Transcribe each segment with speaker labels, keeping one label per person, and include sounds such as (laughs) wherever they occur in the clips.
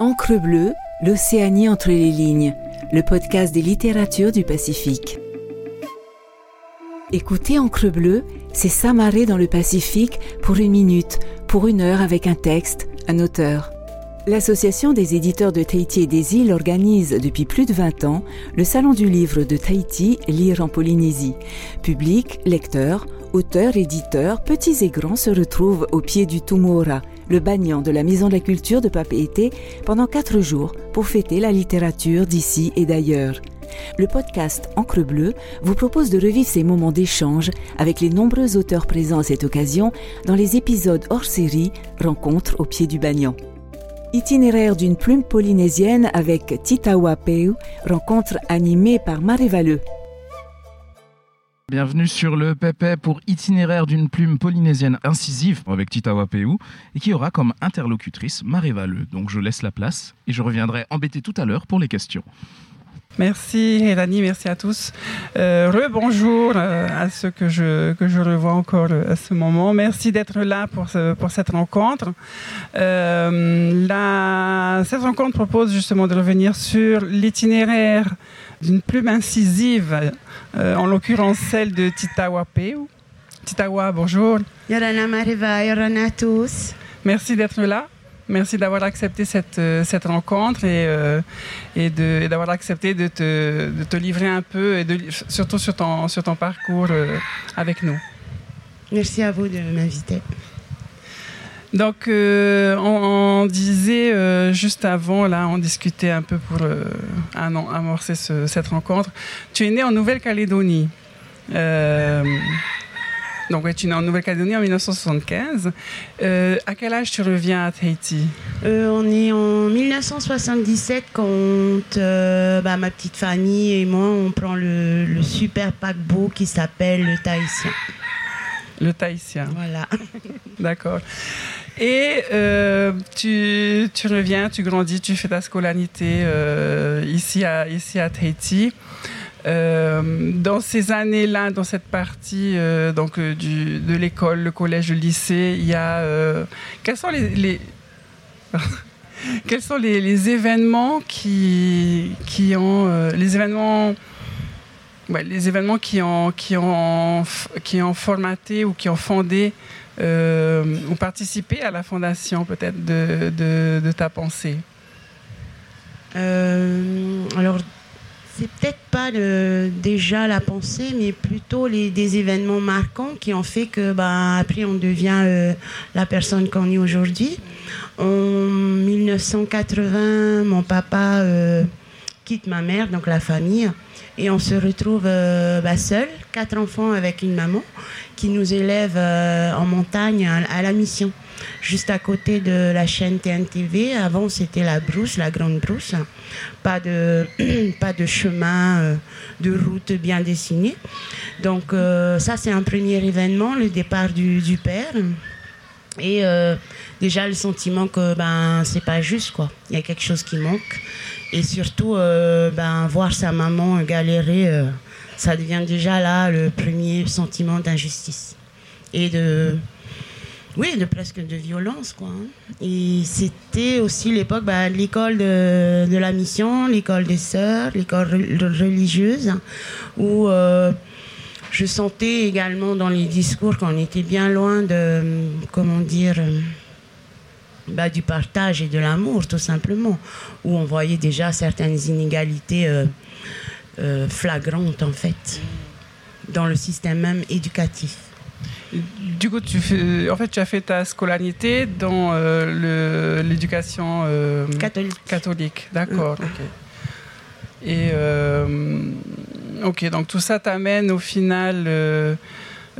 Speaker 1: Encre bleue, l'Océanie entre les lignes, le podcast des littératures du Pacifique. Écoutez Encre bleue, c'est s'amarrer dans le Pacifique pour une minute, pour une heure avec un texte, un auteur. L'Association des éditeurs de Tahiti et des îles organise depuis plus de 20 ans le Salon du livre de Tahiti, Lire en Polynésie. Public, lecteurs, auteurs, éditeurs, petits et grands se retrouvent au pied du Tumora, le bagnan de la Maison de la Culture de Papeete, pendant quatre jours pour fêter la littérature d'ici et d'ailleurs. Le podcast Encre Bleue vous propose de revivre ces moments d'échange avec les nombreux auteurs présents à cette occasion dans les épisodes hors série Rencontres au pied du Bagnan. Itinéraire d'une plume polynésienne avec Titawa Peu, rencontre animée par Marie Valeux.
Speaker 2: Bienvenue sur le Pépé pour itinéraire d'une plume polynésienne incisive avec Titawa Peu et qui aura comme interlocutrice Marie Valeux. Donc je laisse la place et je reviendrai embêter tout à l'heure pour les questions.
Speaker 3: Merci Hélanie, merci à tous. Euh, Rebonjour euh, à ceux que je, que je revois encore euh, à ce moment. Merci d'être là pour, pour cette rencontre. Cette rencontre propose justement de revenir sur l'itinéraire d'une plume incisive, euh, en l'occurrence celle de Titawa Peu. Titawa, bonjour.
Speaker 4: Yorana Mariva, Yorana à tous.
Speaker 3: Merci d'être là. Merci d'avoir accepté cette, euh, cette rencontre et, euh, et de- et d'avoir accepté de te, de te livrer un peu, et de, surtout sur ton, sur ton parcours euh, avec nous.
Speaker 4: Merci à vous de m'inviter.
Speaker 3: Donc, euh, on, on disait euh, juste avant, là, on discutait un peu pour euh, amorcer ce- cette rencontre. Tu es né en Nouvelle-Calédonie. Donc, ouais, tu es né en Nouvelle-Calédonie en 1975. Euh, à quel âge tu reviens à Tahiti?
Speaker 4: On est en 1977 quand bah, ma petite famille et moi, on prend le, le super paquebot qui s'appelle le Tahitien.
Speaker 3: Le Tahitien.
Speaker 4: Voilà.
Speaker 3: D'accord. Et euh, tu, reviens, tu grandis, tu fais ta scolarité euh, ici, à, ici à Tahiti. Euh, dans ces années-là, dans cette partie donc, de l'école, le collège, le lycée, il y a. quels sont les. (laughs) Quels sont les, événements qui, qui ont les événements les événements qui ont qui ont qui ont formaté ou qui ont fondé euh, ou participé à la fondation peut-être de, de, ta pensée?
Speaker 4: Euh, alors, c'est peut-être pas déjà la pensée, mais plutôt les, des événements marquants qui ont fait que, bah, après, on devient euh, la personne qu'on est aujourd'hui. En 1980, mon papa quitte ma mère, donc la famille, et on se retrouve euh, bah, seul, quatre enfants avec une maman, qui nous élève euh, en montagne à, la mission juste à côté de la chaîne TNTV. Avant, c'était la brousse, la grande brousse. Pas de, (clears throat) chemin, euh, de route bien dessinée. Donc, ça, c'est un premier événement, le départ du père. Et euh, déjà, le sentiment que ben, c'est pas juste, quoi. Il y a quelque chose qui manque. Et surtout, euh, ben, voir sa maman galérer, euh, ça devient déjà là le premier sentiment d'injustice. Et de, oui, de presque de violence, quoi. hein. Et c'était aussi l'époque, bah, l'école de, de la mission, l'école des sœurs, l'école re- religieuse, où je sentais également dans les discours qu'on était bien loin de, comment dire, bah, du partage et de l'amour, tout simplement, où on voyait déjà certaines inégalités euh, euh, flagrantes, en fait, dans le système même éducatif.
Speaker 3: Du coup, tu fais, en fait, tu as fait ta scolarité dans euh, l'éducation
Speaker 4: Catholique.
Speaker 3: catholique. D'accord. ok. Et ok, donc tout ça t'amène au final euh,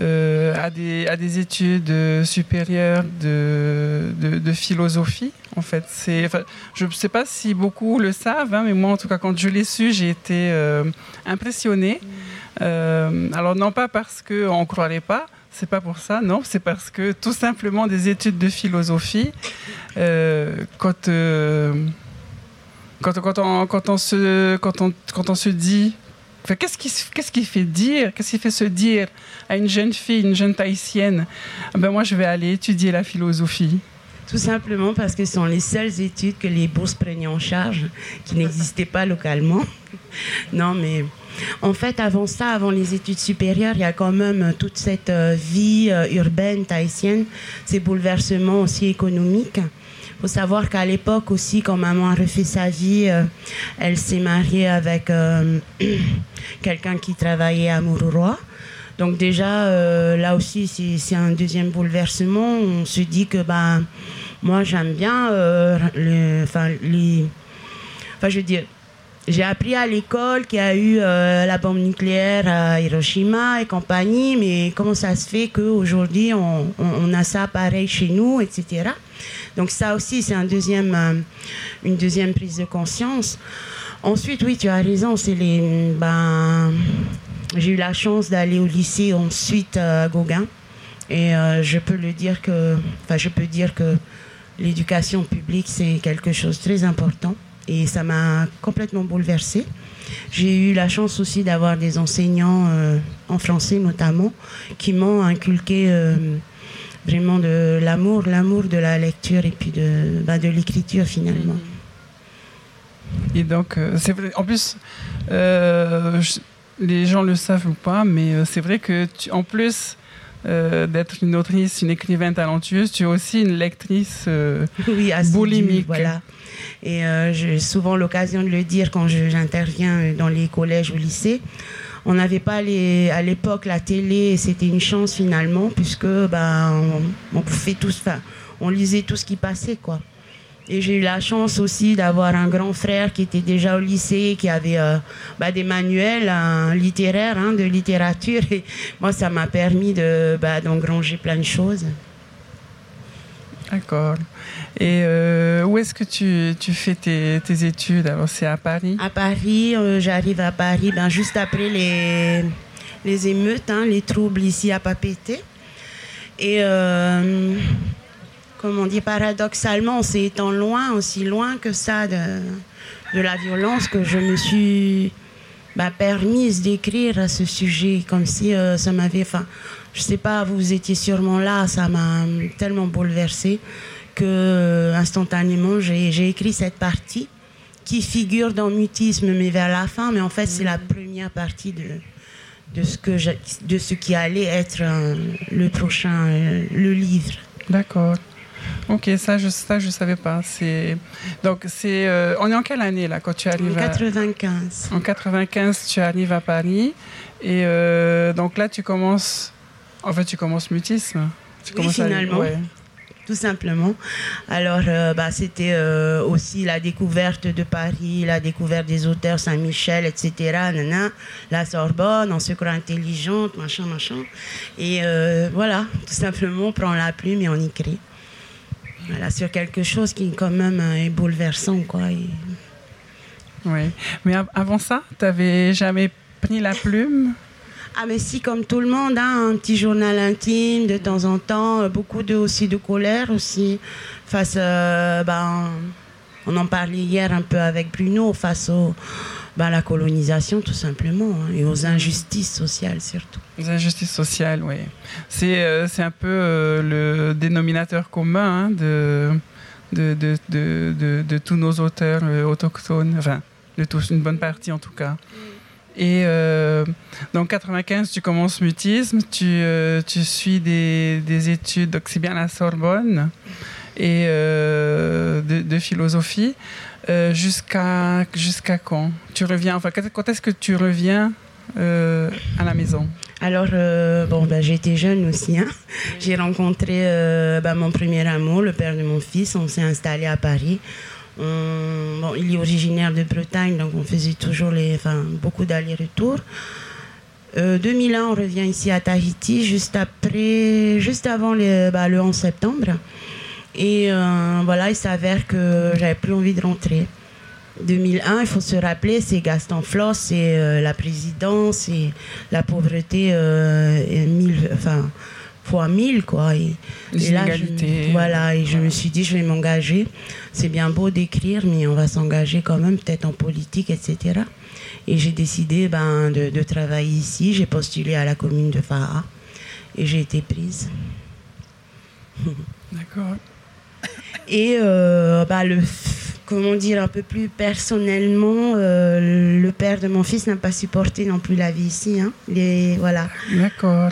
Speaker 3: euh, à, des, à des études euh, supérieures de, de, philosophie. En fait, enfin, je ne sais pas si beaucoup le savent, hein, mais moi, en tout cas, quand je l'ai su, j'ai été impressionnée. Alors non pas parce qu'on ne croirait pas, c'est pas pour ça, non, c'est parce que tout simplement des études de philosophie, quand, quand, quand, on, quand, on se, quand, on, quand on se dit, qu'est-ce qui fait dire, qu'est-ce qui fait se dire à une jeune fille, une jeune tahitienne, Ah ben moi je vais aller étudier la philosophie.
Speaker 4: Tout simplement parce que ce sont les seules études que les bourses prenaient en charge, qui n'existaient pas localement. (laughs) non, mais en fait, avant ça, avant les études supérieures, il y a quand même toute cette euh, vie euh, urbaine tahitienne, ces bouleversements aussi économiques. Faut savoir qu'à l'époque aussi, quand maman a refait sa vie, euh, elle s'est mariée avec (clears throat) quelqu'un qui travaillait à Mururoa. Donc déjà, là aussi, c'est un deuxième bouleversement. On se dit que ben, moi, j'aime bien enfin, je veux dire, j'ai appris à l'école qu'il y a eu euh, la bombe nucléaire à Hiroshima et compagnie, mais comment ça se fait qu'aujourd'hui on, on, a ça pareil chez nous, etc. Donc ça aussi c'est un deuxième, euh, une deuxième prise de conscience. Ensuite, oui, tu as raison, c'est les, ben, j'ai eu la chance d'aller au lycée ensuite euh, à Gauguin, et je peux le dire que, enfin, je peux dire que l'éducation publique c'est quelque chose de très important et ça m'a complètement bouleversée. J'ai eu la chance aussi d'avoir des enseignants euh, en français notamment qui m'ont inculqué euh, vraiment de l'amour, l'amour de la lecture et puis de, bah, de l'écriture finalement.
Speaker 3: Et donc, euh, c'est vrai, en plus, les gens le savent ou pas, mais c'est vrai que tu, en plus d'être une autrice, une écrivaine talentueuse, tu es aussi une lectrice (laughs) oui, boulimique.
Speaker 4: Voilà. Et euh, j'ai souvent l'occasion de le dire quand j'interviens dans les collèges ou lycées. On n'avait pas à l'époque la télé, c'était une chance finalement, puisque ben, on, pouvait tous, on lisait tout ce qui passait. quoi. Et j'ai eu la chance aussi d'avoir un grand frère qui était déjà au lycée, qui avait euh, bah, des manuels littéraires, hein, de littérature. Et moi, ça m'a permis de, bah, d'engranger plein de choses.
Speaker 3: D'accord. Et euh, où est-ce que tu, fais tes, études Alors, c'est à Paris?
Speaker 4: À Paris, euh, j'arrive à Paris ben, juste après les, les émeutes, hein, les troubles ici à Papété. Et euh, comme on dit, paradoxalement, c'est étant loin, aussi loin que ça de, de la violence, que je me suis ben, permise d'écrire à ce sujet, comme si ça m'avait. Je sais pas, vous étiez sûrement là, ça m'a tellement bouleversée que euh, instantanément j'ai écrit cette partie qui figure dans mutisme mais vers la fin. Mais en fait c'est la première partie de de ce que de ce qui allait être euh, le prochain euh, le livre.
Speaker 3: D'accord. Ok ça je ça je savais pas. C'est donc c'est on est en quelle année là quand tu arrives
Speaker 4: en 95
Speaker 3: en 95 tu arrives à Paris. Et donc là tu commences en fait tu commences mutisme tu
Speaker 4: oui, finalement tout simplement. Alors, euh, bah, c'était euh, aussi la découverte de Paris, la découverte des auteurs Saint-Michel, etc. Nana, la Sorbonne, on se croit intelligente, machin, machin. Et euh, voilà, tout simplement, on prend la plume et on écrit. Voilà, sur quelque chose qui, quand même, est bouleversant, quoi.
Speaker 3: Oui. Mais avant ça, tu n'avais jamais pris la plume?
Speaker 4: Ah mais si, comme tout le monde, hein, un petit journal intime de temps en temps, euh, beaucoup de, aussi de colère aussi, face, euh, ben, on en parlait hier un peu avec Bruno, face au, ben, à la colonisation tout simplement, hein, et aux injustices sociales surtout.
Speaker 3: Les injustices sociales, oui. C'est euh, un peu le dénominateur commun hein, de, de, de, de, de, tous nos auteurs autochtones, enfin, de tous, une bonne partie en tout cas. Et euh, donc 95, tu commences mutisme, tu, euh, tu suis des, des, études, donc c'est bien la Sorbonne, et euh, de, philosophie. Euh, jusqu'à jusqu'à quand Tu reviens, enfin, quand est-ce que tu reviens à la maison?
Speaker 4: Alors, bon, ben, j'étais jeune aussi. Hein. J'ai rencontré ben, mon premier amour, le père de mon fils. On s'est installé à Paris. Bon, il est originaire de Bretagne, donc on faisait toujours les, enfin, beaucoup d'allers-retours. 2001, on revient ici à Tahiti, juste après, juste avant les, bah, le 11 septembre. Et voilà, il s'avère que j'avais plus envie de rentrer. 2001, il faut se rappeler, c'est Gaston Floss, c'est euh, la présidence, et la pauvreté euh, mille, enfin, fois mille, quoi. Et,
Speaker 3: là,
Speaker 4: je, voilà, et je me suis dit, je vais m'engager. C'est bien beau d'écrire, mais on va s'engager quand même, peut-être en politique, etc. Et j'ai décidé ben, de, de, travailler ici. J'ai postulé à la commune de Faha et j'ai été prise. (laughs)
Speaker 3: D'accord.
Speaker 4: Et bah, le comment dire, un peu plus personnellement, le père de mon fils n'a pas supporté non plus la vie ici. Hein. Les, voilà.
Speaker 3: D'accord.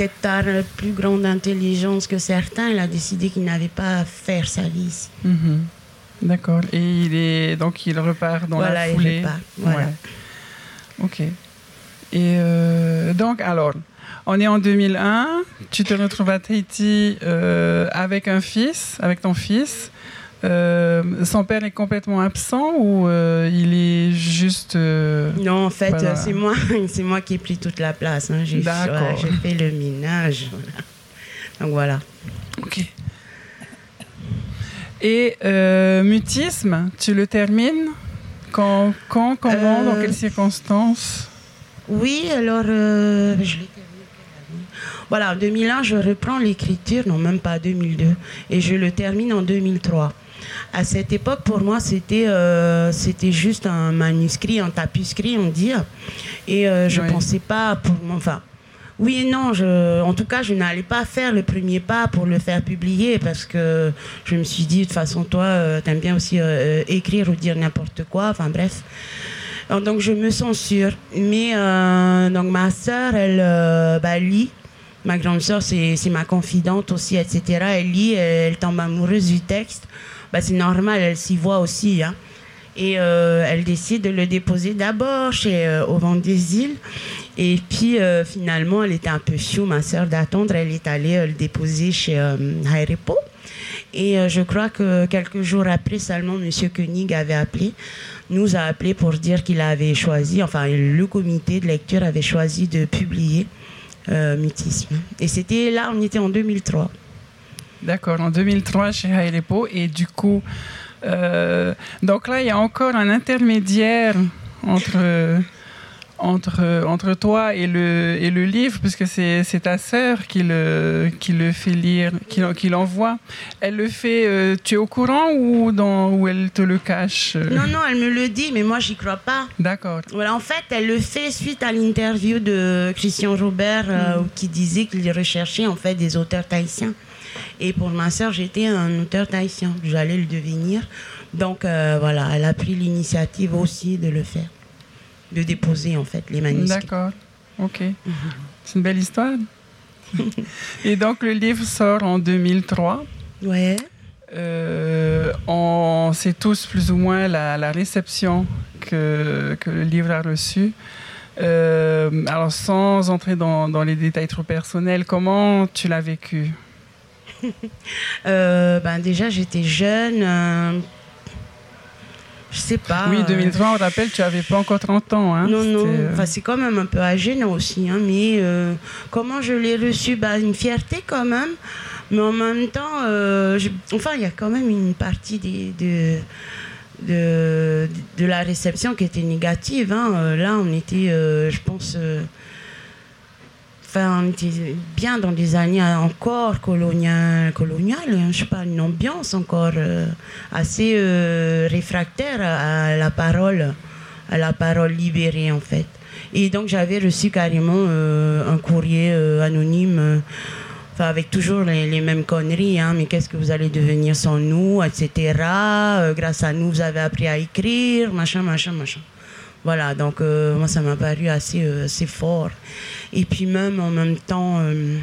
Speaker 4: Peut-être par plus grande intelligence que certains, il a décidé qu'il n'avait pas à faire sa vie ici.
Speaker 3: Mhm. D'accord. Et il est donc il repart dans la foulée. Il repart.
Speaker 4: Voilà.
Speaker 3: Ok. Et euh, donc alors, on est en 2001. Tu te retrouves à Tahiti euh, avec un fils, avec ton fils. Euh, son père est complètement absent ou il est juste.
Speaker 4: non, en fait, c'est moi, (laughs) c'est moi qui ai pris toute la place. Hein. J'ai, fait le minage. Donc voilà.
Speaker 3: Ok. Et euh, mutisme, tu le termines? Quand, quand comment, dans quelles euh, circonstances?
Speaker 4: Oui, alors euh, je l'ai terminé. Voilà, en 2001, je reprends l'écriture, non même pas 2002, et je le termine en 2003. À cette époque, pour moi, c'était c'était juste un manuscrit, un tapuscrit, on dit. Et je ne pensais pas, pour enfin, oui et non. Je, en tout cas, je n'allais pas faire le premier pas pour le faire publier parce que je me suis dit, de toute façon, toi, euh, tu aimes bien aussi euh, euh, écrire ou dire n'importe quoi. Enfin, bref. Donc, je me censure. Mais donc, ma sœur, elle bah, lit. Ma grande sœur, c'est ma confidente aussi, etc. Elle lit, elle, tombe amoureuse du texte. Bah, c'est normal, elle s'y voit aussi. Hein. Et elle décide de le déposer d'abord chez Au Vent des Îles. Et puis euh, finalement, elle était un peu chou, ma sœur, d'attendre. Elle est allée euh, le déposer chez euh, Et euh, je crois que quelques jours après seulement, M. Koenig avait appelé, nous a appelé pour dire qu'il avait choisi, enfin le comité de lecture avait choisi de publier Mutisme. Et c'était là, on était en 2003.
Speaker 3: D'accord, en 2003 chez Hairepo. Et du coup, donc là, il y a encore un intermédiaire entre entre, entre toi et le, et le livre, puisque c'est ta sœur qui le, qui le fait lire, qui, qui l'envoie. Elle le fait, euh, tu es au courant ou, dans, ou elle te le cache euh?
Speaker 4: Non, non, elle me le dit, mais moi, j'y crois pas.
Speaker 3: D'accord.
Speaker 4: Voilà, en fait, elle le fait suite à l'interview de Christian Robert, euh, mm. qui disait qu'il recherchait en fait des auteurs tahitiens. Et pour ma sœur, j'étais un auteur tahitien. J'allais le devenir. Donc, voilà, elle a pris l'initiative aussi de le faire de déposer en fait les manuscrits.
Speaker 3: D'accord, ok. C'est une belle histoire. (laughs) Et donc le livre sort en 2003.
Speaker 4: Ouais.
Speaker 3: Euh, on sait tous plus ou moins la, réception que, que, le livre a reçue. Euh, alors sans entrer dans, dans, les détails trop personnels, comment tu l'as vécu? (laughs)
Speaker 4: euh, ben Déjà j'étais jeune je sais pas.
Speaker 3: Oui, 2003, on rappelle, tu n'avais pas encore 30 ans. Hein.
Speaker 4: Non, non. Euh, enfin, c'est quand même un peu âgé aussi. Hein, mais euh, comment je l'ai reçu? Bah, Une fierté quand même. Mais en même temps, euh, enfin, il y a quand même une partie des, de, de, de, la réception qui était négative. Hein. Là, on était, je pense Enfin, bien dans des années encore coloniales, coloniales hein, je sais pas, une ambiance encore euh, assez euh, réfractaire à, la parole, à la parole libérée en fait. Et donc j'avais reçu carrément euh, un courrier anonyme, enfin avec toujours les, les mêmes conneries, hein, mais qu'est-ce que vous allez devenir sans nous, etc. grâce à nous, vous avez appris à écrire, machin, machin, machin. Voilà, donc moi ça m'a paru assez, assez fort. Et puis même en même temps, euh,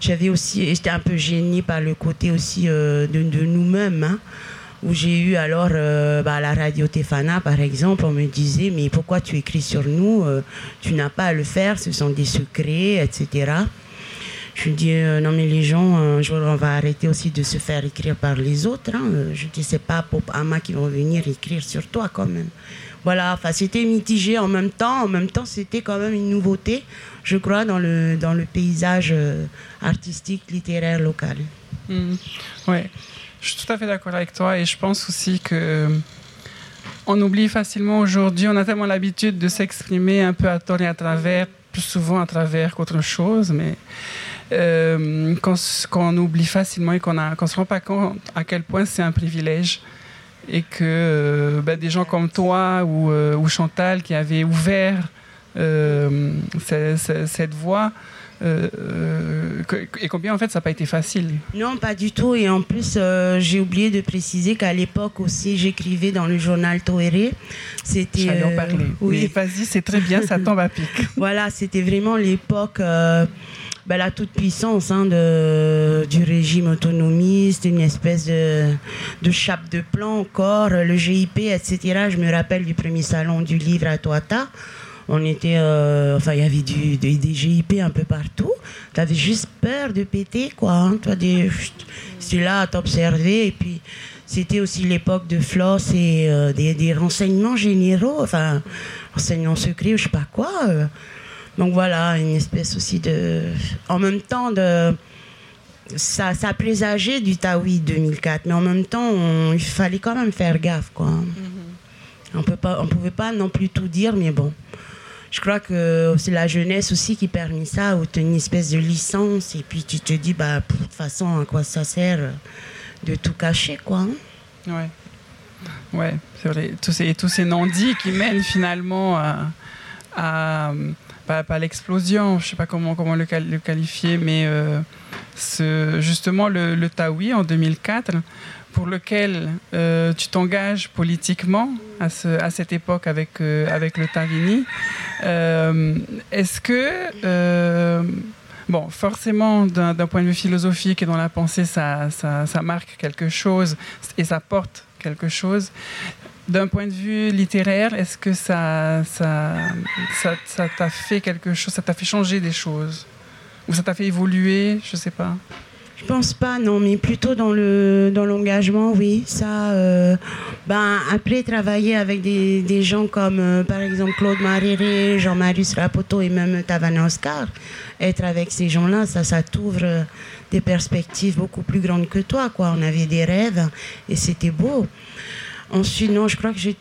Speaker 4: j'avais aussi, j'étais un peu gênée par le côté aussi euh, de, nous-mêmes. Hein, où j'ai eu alors euh, bah, la radio Tefana par exemple, on me disait mais pourquoi tu écris sur nous Tu n'as pas à le faire, ce sont des secrets, etc. Je dis non mais les gens, un jour on va arrêter aussi de se faire écrire par les autres. Hein. Je dis c'est pas pour Ama qui vont venir écrire sur toi quand même. Voilà, enfin c'était mitigé en même temps. En même temps, c'était quand même une nouveauté, je crois, dans le, dans le paysage euh, artistique, littéraire local.
Speaker 3: Hmm. Oui, je suis tout à fait d'accord avec toi et je pense aussi que euh, on oublie facilement aujourd'hui, on a tellement l'habitude de s'exprimer un peu à tort et à travers, plus souvent à travers qu'autre chose, mais euh, qu'on oublie facilement et qu'on ne se rend pas compte à quel point c'est un privilège et que euh, bah, des gens comme toi ou, Chantal qui avaient ouvert euh, cette, voie et combien en fait ça n'a pas été facile
Speaker 4: Non, pas du tout. Et en plus, j'ai oublié de préciser qu'à l'époque aussi, j'écrivais dans le journal Toéré.
Speaker 3: C'était. J'allais en parler. Oui, vas-y, c'est très bien, ça tombe à pic. (laughs)
Speaker 4: voilà, c'était vraiment l'époque ben, la toute-puissance hein, de, du régime autonomiste, une espèce de, de chape de plan encore, le GIP, etc. Je me rappelle du premier salon du livre à Toata. On était, euh, enfin, il y avait du, des GIP un peu partout. Tu avais juste peur de péter, quoi. Hein. Toi, des, là à t'observer. Et puis, c'était aussi l'époque de Floss et euh, des, des, renseignements généraux, enfin, renseignements secrets, je sais pas quoi. Euh. Donc voilà, une espèce aussi de. En même temps, de. Ça, ça présageait du Taoui 2004, mais en même temps, il fallait quand même faire gaffe, quoi. Mm-hmm. On peut pas, on pouvait pas non plus tout dire, mais bon. Je crois que c'est la jeunesse aussi qui permet ça, où tu as une espèce de licence, et puis tu te dis, bah, de toute façon, à quoi ça sert de tout cacher, quoi. Hein?
Speaker 3: Ouais. Ouais, vrai. Tous ces, tous ces non-dits qui mènent finalement à pas, l'explosion, je sais pas comment, comment le, qualifier, mais euh, justement le, le Taoui en 2004, pour lequel euh, tu t'engages politiquement à, ce, à, cette époque avec, euh, avec le Tarini. Est-ce que, bon, forcément, d'un point de vue philosophique et dans la pensée, ça, ça, marque quelque chose et ça porte quelque chose. D'un point de vue littéraire, est-ce que ça, ça, ça, t'a fait quelque chose, ça t'a fait changer des choses, ou ça t'a fait évoluer, je sais pas.
Speaker 4: Je pense pas, non, mais plutôt dans le dans l'engagement, oui. Ça, euh, ben après travailler avec des, des gens comme euh, par exemple Claude Maréré, Jean-Marius Rapoto et même Tavana Oscar, être avec ces gens-là, ça, ça t'ouvre des perspectives beaucoup plus grandes que toi, quoi. On avait des rêves et c'était beau. Ensuite, non, je crois que j'ai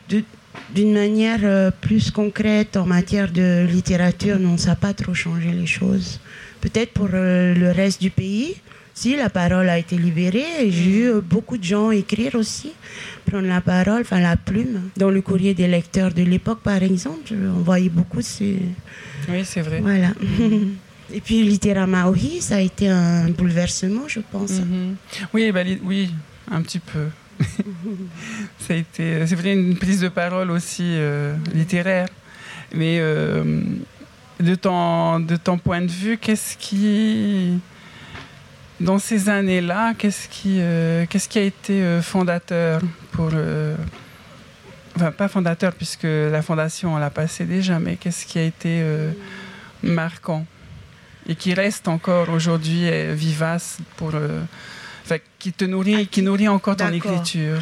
Speaker 4: d'une manière euh, plus concrète en matière de littérature, non, ça n'a pas trop changé les choses. Peut-être pour euh, le reste du pays, si la parole a été libérée, j'ai vu euh, beaucoup de gens écrire aussi, prendre la parole, enfin la plume. Dans le courrier des lecteurs de l'époque, par exemple, on voyait beaucoup ces...
Speaker 3: Oui, c'est vrai.
Speaker 4: Voilà. (laughs) Et puis Littéra Maori, ça a été un bouleversement, je pense.
Speaker 3: Mhm. Oui, bah, oui, un petit peu. (laughs) ça a été, c'est vrai, une prise de parole aussi euh, littéraire. Mais euh, de, ton, de ton point de vue, qu'est-ce qui, dans ces années-là, qu'est-ce qui, euh, qu'est-ce qui a été fondateur pour le. Enfin, pas fondateur, puisque la fondation, on l'a passé déjà, mais qu'est-ce qui a été marquant et qui reste encore aujourd'hui vivace pour qui te nourrit, qui nourrit encore ton écriture?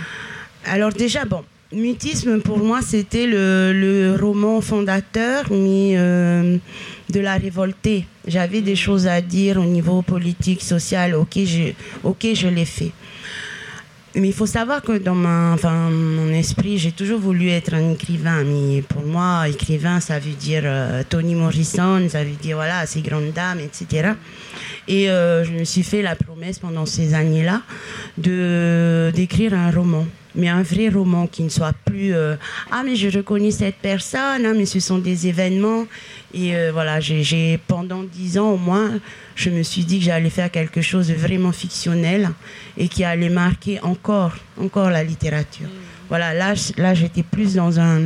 Speaker 4: Alors déjà, bon, Mutisme, pour moi, c'était le, roman fondateur, euh, de la révoltée. J'avais des choses à dire au niveau politique, social, ok, je, je l'ai fait. Mais il faut savoir que dans mon esprit, j'ai toujours voulu être un écrivain. Mais pour moi, écrivain, ça veut dire euh, Toni Morrison, ça veut dire voilà, ces grandes dames, etc. Et euh, je me suis fait la promesse pendant ces années-là d'écrire un roman mais un vrai roman qui ne soit plus euh, ah mais je reconnais cette personne hein, mais ce sont des événements. Et euh, voilà j'ai pendant dix ans au moins je me suis dit que j'allais faire quelque chose de vraiment fictionnel et qui allait marquer encore encore la littérature. Voilà là là j'étais plus dans un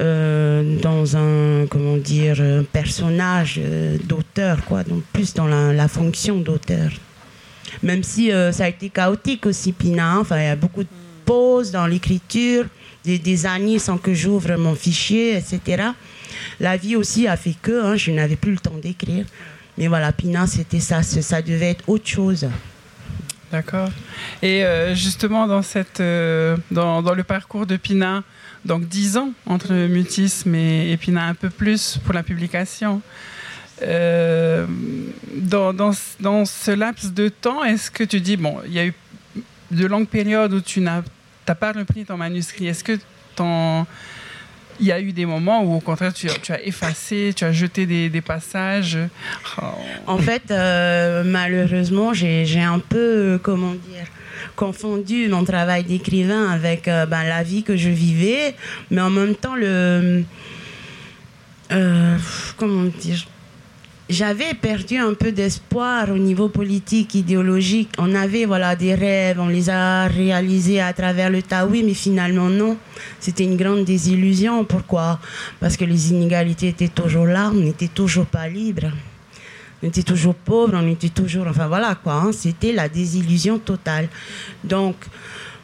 Speaker 4: euh, dans un comment dire personnage d'auteur quoi donc plus dans la, fonction d'auteur. Même si ça a été chaotique aussi Pina enfin il y a beaucoup de dans l'écriture, des, années sans que j'ouvre mon fichier, etc. La vie aussi a fait que hein, je n'avais plus le temps d'écrire. Mais voilà, Pina, c'était ça, ça devait être autre chose.
Speaker 3: D'accord. Et euh, justement, dans, cette, euh, dans, le parcours de Pina, donc 10 ans entre mutisme et, Pina, un peu plus pour la publication. Euh, dans, dans, dans, ce laps de temps, est-ce que tu dis, bon, il y a eu de longues périodes où tu n'as t'as pas repris ton manuscrit. Est-ce que ton... il y a eu des moments où, au contraire, tu, as effacé, tu as jeté des, passages?
Speaker 4: En fait, euh, malheureusement, j'ai un peu, comment dire, confondu mon travail d'écrivain avec euh, ben, la vie que je vivais, mais en même temps, le. Euh, comment dire j'avais perdu un peu d'espoir au niveau politique, idéologique. On avait voilà des rêves, on les a réalisés à travers le Taoui, mais finalement non. C'était une grande désillusion. Pourquoi? Parce que les inégalités étaient toujours là, on n'était toujours pas libre. On était toujours pauvre, on était toujours... Enfin voilà quoi, hein. c'était la désillusion totale. Donc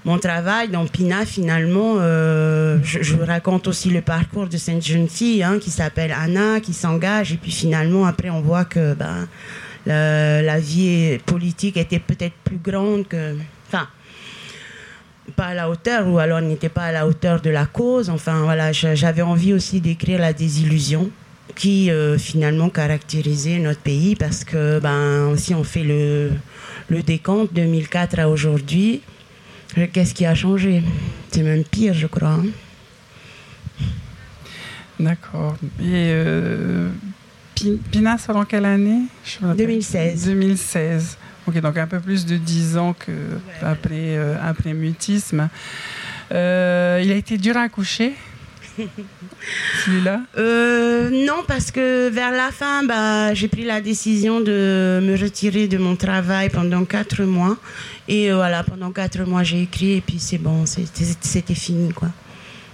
Speaker 4: mon travail dans Pina, finalement, euh, je, raconte aussi le parcours de cette jeune fille hein, qui s'appelle Anna, qui s'engage, et puis finalement, après, on voit que ben, la, vie politique était peut-être plus grande que. Enfin, pas à la hauteur, ou alors n'était pas à la hauteur de la cause. Enfin, voilà, j'avais envie aussi d'écrire la désillusion qui euh, finalement caractérisait notre pays parce que ben, si on fait le, le décompte 2004 à aujourd'hui, Qu'est-ce qui a changé? C'est même pire, je crois. Hein.
Speaker 3: D'accord. Et euh, Pina sort en quelle année?
Speaker 4: 2016.
Speaker 3: 2016. Ok, donc un peu plus de 10 ans que après, euh, après mutisme. Euh, il a été dur à coucher (laughs) celui-là?
Speaker 4: Euh, Non, parce que vers la fin, bah, j'ai pris la décision de me retirer de mon travail pendant quatre mois. Et euh, voilà, pendant quatre mois, j'ai écrit et puis c'est bon, c'était fini. quoi.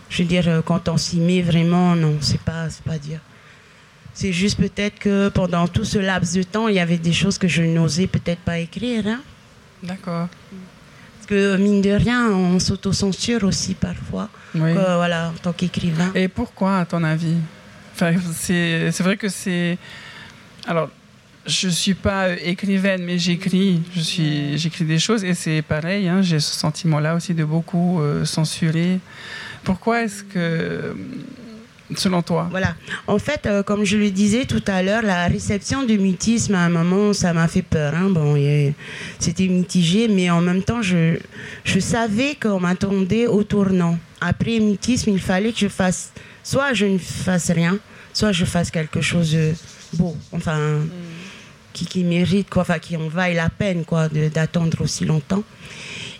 Speaker 4: Je veux dire, euh, quand on s'y met vraiment, non, c'est pas, pas dire. C'est juste peut-être que pendant tout ce laps de temps, il y avait des choses que je n'osais peut-être pas écrire. Hein.
Speaker 3: D'accord.
Speaker 4: Parce que mine de rien, on s'autocensure aussi parfois. voilà, en tant qu'écrivain.
Speaker 3: Et pourquoi, à ton avis? Enfin, c'est, vrai que c'est. Alors, je suis pas écrivaine, mais j'écris. Je suis, j'écris des choses et c'est pareil. Hein, j'ai ce sentiment-là aussi de beaucoup euh, censurer. Pourquoi est-ce que selon toi?
Speaker 4: Voilà. En fait, euh, comme je le disais tout à l'heure, la réception du mutisme, à un moment, ça m'a fait peur. Hein. Bon, c'était mitigé, mais en même temps, je, je savais qu'on m'attendait au tournant. Après mutisme, il fallait que je fasse, soit je ne fasse rien, soit je fasse quelque chose de beau, enfin, mm. Qui, qui, mérite, quoi, enfin, qui en vaille la peine, quoi, d'attendre aussi longtemps.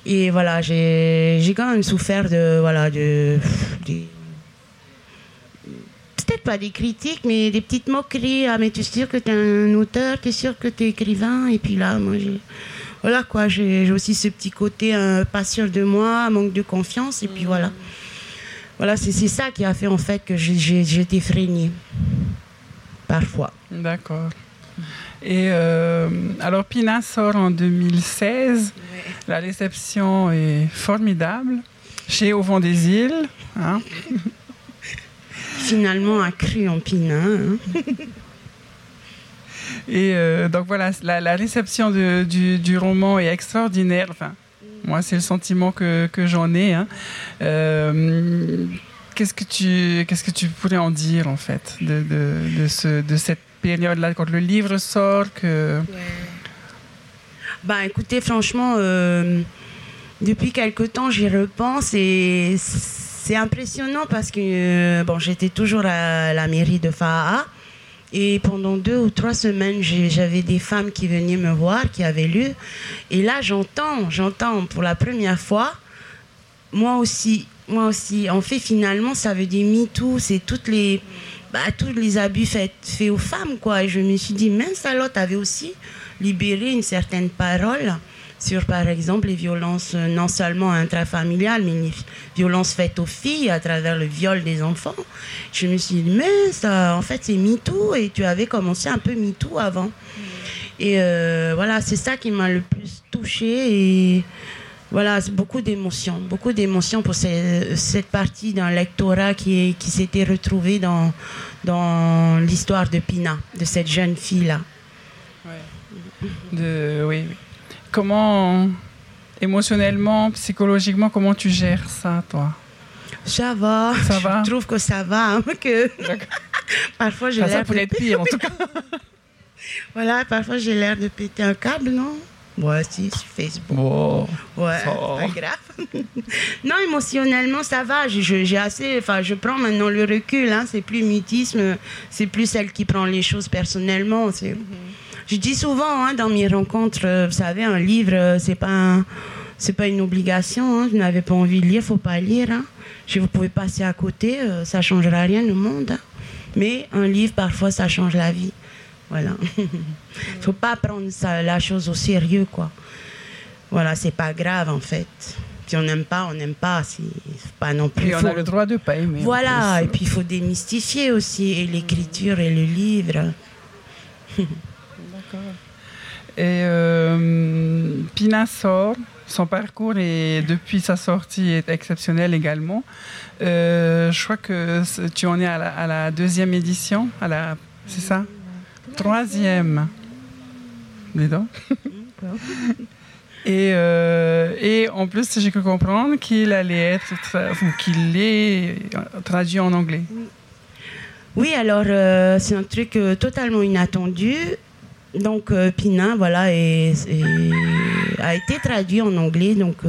Speaker 4: Et voilà, j'ai quand même souffert de, voilà, de, de peut-être pas des critiques, mais des petites moqueries. Ah, mais tu es sûr que tu es un auteur, tu es sûr que tu es écrivain? Et puis là, moi, j'ai. Voilà quoi, j'ai aussi ce petit côté euh, pas sûr de moi, manque de confiance. Et puis voilà. Voilà, c'est ça qui a fait en fait que été freinée. Parfois.
Speaker 3: D'accord. Et euh, alors, Pina sort en 2016. La réception est formidable chez Au vent des îles. Hein (laughs)
Speaker 4: finalement a cru en Pinin. Hein. (laughs)
Speaker 3: Et euh, donc voilà, la, réception du, roman est extraordinaire. Enfin, moi, c'est le sentiment que, j'en ai. Hein. Euh, qu'est-ce que tu qu'est-ce que tu pourrais en dire en fait de, de, ce, de cette période-là quand le livre sort que...
Speaker 4: Bah écoutez, franchement, euh, depuis quelque temps, j'y repense et c'est impressionnant parce que euh, bon, j'étais toujours à la mairie de Fa'a et pendant deux ou trois semaines, j'avais des femmes qui venaient me voir, qui avaient lu. Et là, j'entends, j'entends pour la première fois, moi aussi, moi aussi. En fait, finalement, ça veut dire MeToo, c'est toutes les, bah, tous les abus faits, faits aux femmes, quoi. Et je me suis dit, mince alors, avait aussi libéré une certaine parole sur, par exemple, les violences euh, non seulement intrafamiliales, mais les violences faites aux filles à travers le viol des enfants. Je me suis dit, mais ça, en fait, c'est MeToo et tu avais commencé un peu MeToo avant. Et euh, voilà, c'est ça qui m'a le plus touchée voilà, beaucoup d'émotions, beaucoup d'émotions pour cette partie d'un lectorat qui, qui s'était retrouvé dans, dans l'histoire de Pina, de cette jeune fille-là.
Speaker 3: De, oui, oui. Comment, émotionnellement, psychologiquement, comment tu gères ça, toi?
Speaker 4: Ça va.
Speaker 3: Ça va.
Speaker 4: Je trouve que ça va. Hein, que... (laughs) parfois, j'ai l'air.
Speaker 3: Ça pourrait être pire, en tout cas. (laughs)
Speaker 4: voilà, parfois, j'ai l'air de péter un câble, non? Ouais, si, sur Facebook.
Speaker 3: Oh,
Speaker 4: ouais, pas grave. (laughs) non, émotionnellement, ça va. J'ai assez. Enfin, je prends maintenant le recul. Hein. C'est plus mutisme. C'est plus celle qui prend les choses personnellement. C'est. Mm-hmm. Je dis souvent hein, dans mes rencontres, euh, vous savez, un livre, euh, c'est pas c'est pas une obligation. Hein. Vous n'avez pas envie de lire, faut pas lire. Hein. Si vous pouvez passer à côté, euh, ça changera rien au monde. Hein. Mais un livre, parfois, ça change la vie. Voilà. Il (laughs) faut pas prendre ça, la chose au sérieux, quoi. Voilà, c'est pas grave, en fait. Si on n'aime pas, on n'aime pas. C'est pas non plus.
Speaker 3: Et on
Speaker 4: faut-
Speaker 3: a le droit de pas aimer.
Speaker 4: Voilà,
Speaker 3: plus.
Speaker 4: et puis il faut démystifier aussi et l'écriture et le livre. (laughs)
Speaker 3: Et euh, Pina sort. Son parcours est, depuis sa sortie est exceptionnel également. Euh, je crois que tu en es à la, à la deuxième édition, à la, c'est ça? Troisième. Dis. Et, euh, et en plus, j'ai cru comprendre qu'il allait être ou qu'il est traduit en anglais.
Speaker 4: Oui, alors euh, c'est un truc euh, totalement inattendu. Donc Pina, voilà, a été traduit en anglais. Donc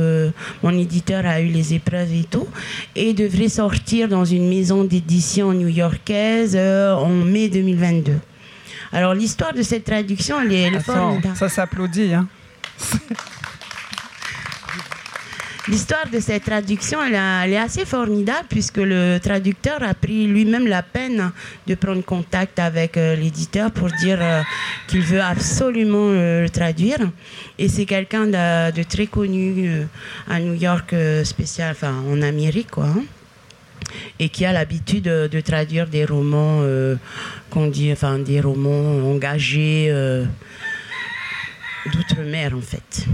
Speaker 4: mon éditeur a eu les épreuves et tout, et devrait sortir dans une maison d'édition new-yorkaise en mai 2022. Alors l'histoire de cette traduction, elle est, elle est
Speaker 3: Attends,
Speaker 4: formidable.
Speaker 3: ça s'applaudit. Hein. (laughs)
Speaker 4: L'histoire de cette traduction, elle, est assez formidable puisque le traducteur a pris lui-même la peine de prendre contact avec euh, l'éditeur pour dire euh, qu'il veut absolument euh, le traduire. Et c'est quelqu'un de, de très connu à New York, spécial, enfin en Amérique, quoi. hein. Et qui a l'habitude de, de traduire des romans, euh, qu'on dit, enfin des romans engagés euh, d'outre-mer, en fait.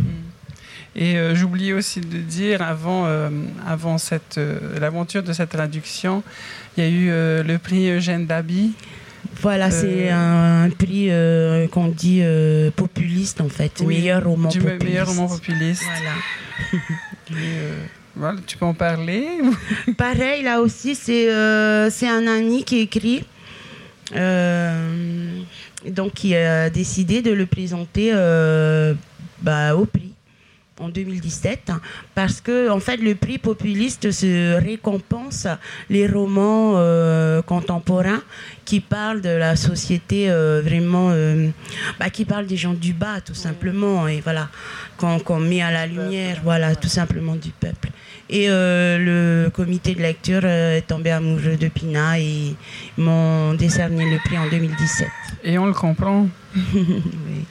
Speaker 3: Et euh, j'oubliais aussi de dire, avant, euh, avant cette, euh, l'aventure de cette traduction, il y a eu euh, le prix Eugène Daby.
Speaker 4: Voilà, c'est
Speaker 3: Euh,
Speaker 4: un prix euh, qu'on dit euh, populiste en fait,
Speaker 3: Oui,
Speaker 4: meilleur roman
Speaker 3: du
Speaker 4: populiste.
Speaker 3: meilleur roman populiste.
Speaker 4: Voilà. (laughs)
Speaker 3: Et, euh, voilà, tu peux en parler? (laughs)
Speaker 4: Pareil, là aussi, c'est euh, c'est un ami qui écrit, euh, donc qui a décidé de le présenter euh, bah, au prix en 2017 hein, parce que en fait le prix populiste se récompense les romans euh, contemporains qui parlent de la société euh, vraiment euh, bah, qui parlent des gens du bas tout simplement et voilà qu'on met à la lumière voilà tout simplement du peuple. Et euh, le comité de lecture est tombé amoureux de Pina et ils m'ont décerné le prix en 2017
Speaker 3: Et on le comprend. (laughs) (laughs)
Speaker 4: Oui.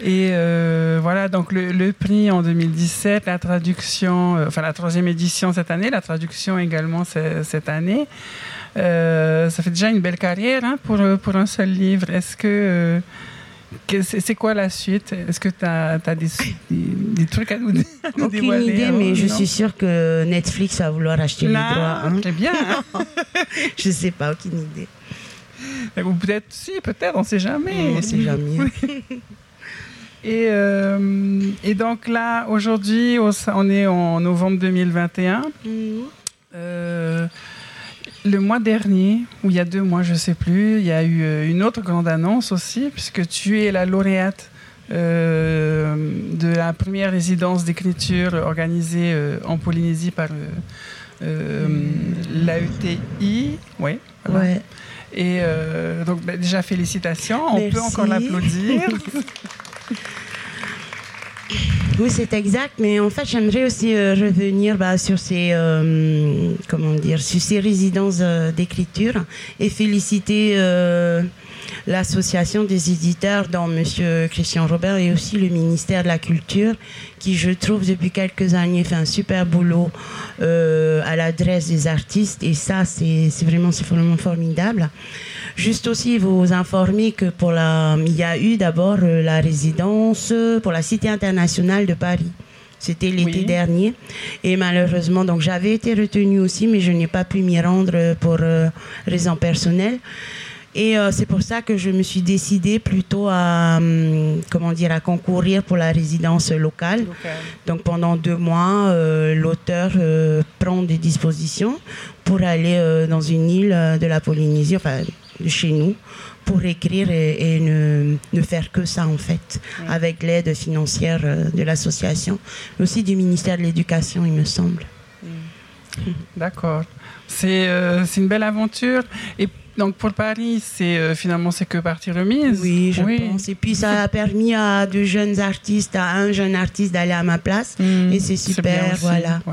Speaker 3: Et euh, voilà, donc le, le prix en 2017, la traduction, euh, enfin la troisième édition cette année, la traduction également ce- cette année. Euh, ça fait déjà une belle carrière hein, pour, pour un seul livre. Est-ce que. que c'est quoi la suite? Est-ce que tu as, des, des, des trucs à nous, (laughs) nous
Speaker 4: Aucune
Speaker 3: dévoiler
Speaker 4: idée,
Speaker 3: avant?
Speaker 4: mais je suis sûre que Netflix va vouloir acheter les droits. hein.
Speaker 3: Très bien. hein. (laughs)
Speaker 4: Je sais pas, aucune idée.
Speaker 3: Ou peut-être, si, peut-être, on ne sait jamais.
Speaker 4: On sait jamais. (laughs)
Speaker 3: Et, euh, et donc là, aujourd'hui, au- on est en novembre 2021. Euh, le mois dernier, ou il y a deux mois, je ne sais plus, il y a eu euh, une autre grande annonce aussi, puisque tu es la lauréate euh, de la première résidence d'écriture organisée en Polynésie par euh, l'AETI. Oui, voilà.
Speaker 4: Ouais.
Speaker 3: Et donc, ben, déjà, félicitations. On peut encore l'applaudir. (laughs)
Speaker 4: Oui, c'est exact, mais en fait, j'aimerais aussi euh, revenir bah, sur ces, euh, comment dire, sur ces résidences euh, d'écriture et féliciter euh, l'association des éditeurs, dont Monsieur Christian Robert et aussi le ministère de la Culture, qui, je trouve, depuis quelques années, fait un super boulot à l'adresse des artistes, et ça, c'est vraiment, vraiment formidable. Juste aussi vous informer que pour la, il y a eu d'abord euh, la résidence euh, pour la Cité internationale de Paris. C'était l'été
Speaker 3: Oui.
Speaker 4: dernier. Et malheureusement, donc j'avais été retenue aussi, mais je n'ai pas pu m'y rendre euh, pour euh, raisons personnelles. Et euh, c'est pour ça que je me suis décidée plutôt à, hum, comment dire, à concourir pour la résidence locale. Donc pendant deux mois, l'auteur prend des dispositions pour aller dans une île de la Polynésie, enfin chez nous, pour écrire et, et ne, ne faire que ça en fait, avec l'aide financière euh, de l'association, mais aussi du ministère de l'Éducation, il me semble.
Speaker 3: D'accord. C'est euh, une belle aventure. Et donc pour Paris, c'est euh, finalement c'est que partie remise.
Speaker 4: Oui, je pense. Et puis ça a permis à de jeunes artistes, à un jeune artiste d'aller à ma place.
Speaker 3: Hmm,
Speaker 4: et c'est super, voilà. (laughs)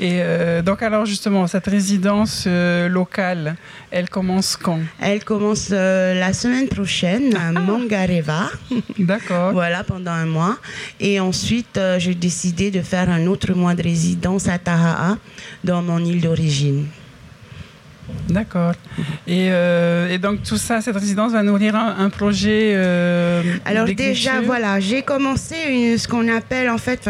Speaker 3: Et euh, donc alors justement, cette résidence euh, locale, elle commence quand?
Speaker 4: Elle commence la semaine prochaine à ah. Mangareva. (laughs)
Speaker 3: D'accord.
Speaker 4: voilà, pendant un mois. Et ensuite, j'ai décidé de faire un autre mois de résidence à Tahaa, dans mon île d'origine.
Speaker 3: D'accord. Et, euh, et, donc tout ça, cette résidence va nourrir un, projet. Euh,
Speaker 4: Alors déjà, voilà, j'ai commencé une, ce qu'on appelle en fait,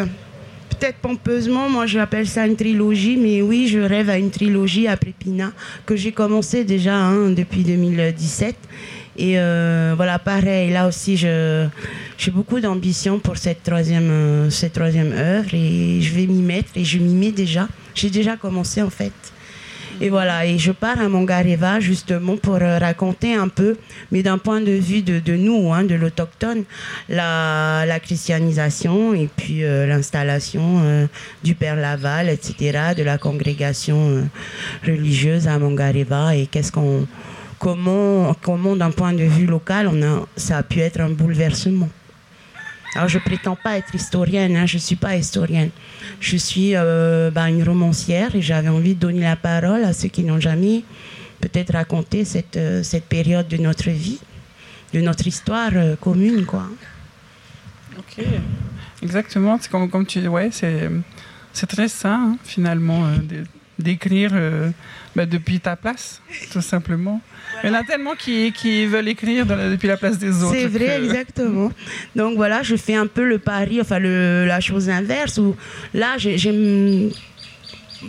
Speaker 4: peut-être pompeusement, moi je l'appelle ça une trilogie, mais oui, je rêve à une trilogie à Pina que j'ai commencé déjà hein, depuis 2017. Et euh, voilà, pareil, là aussi, j'ai beaucoup d'ambition pour cette troisième, cette troisième œuvre et je vais m'y mettre et je m'y mets déjà. J'ai déjà commencé en fait. Et voilà, et je pars à Mongareva justement pour euh, raconter un peu, mais d'un point de vue de, nous, hein, de l'autochtone, la, christianisation et puis euh, l'installation euh, du Père Laval, etc., de la congrégation religieuse à Mongareva et qu'est-ce qu'on, comment, comment d'un point de vue local, on ça a pu être un bouleversement. Alors, je prétends pas être historienne, hein, je suis pas historienne. Je suis euh, ben, une romancière et j'avais envie de donner la parole à ceux qui n'ont jamais peut-être raconté cette, euh, cette période de notre vie, de notre histoire euh, commune. Quoi.
Speaker 3: Ok, exactement. C'est comme, comme tu ouais, c'est, c'est très sain hein, finalement d'écrire ben, depuis ta place, tout simplement. Il y en a tellement qui, qui veulent écrire depuis la place des autres.
Speaker 4: C'est vrai, exactement. Donc voilà, je fais un peu le pari, enfin le, la chose inverse, où là, j'ai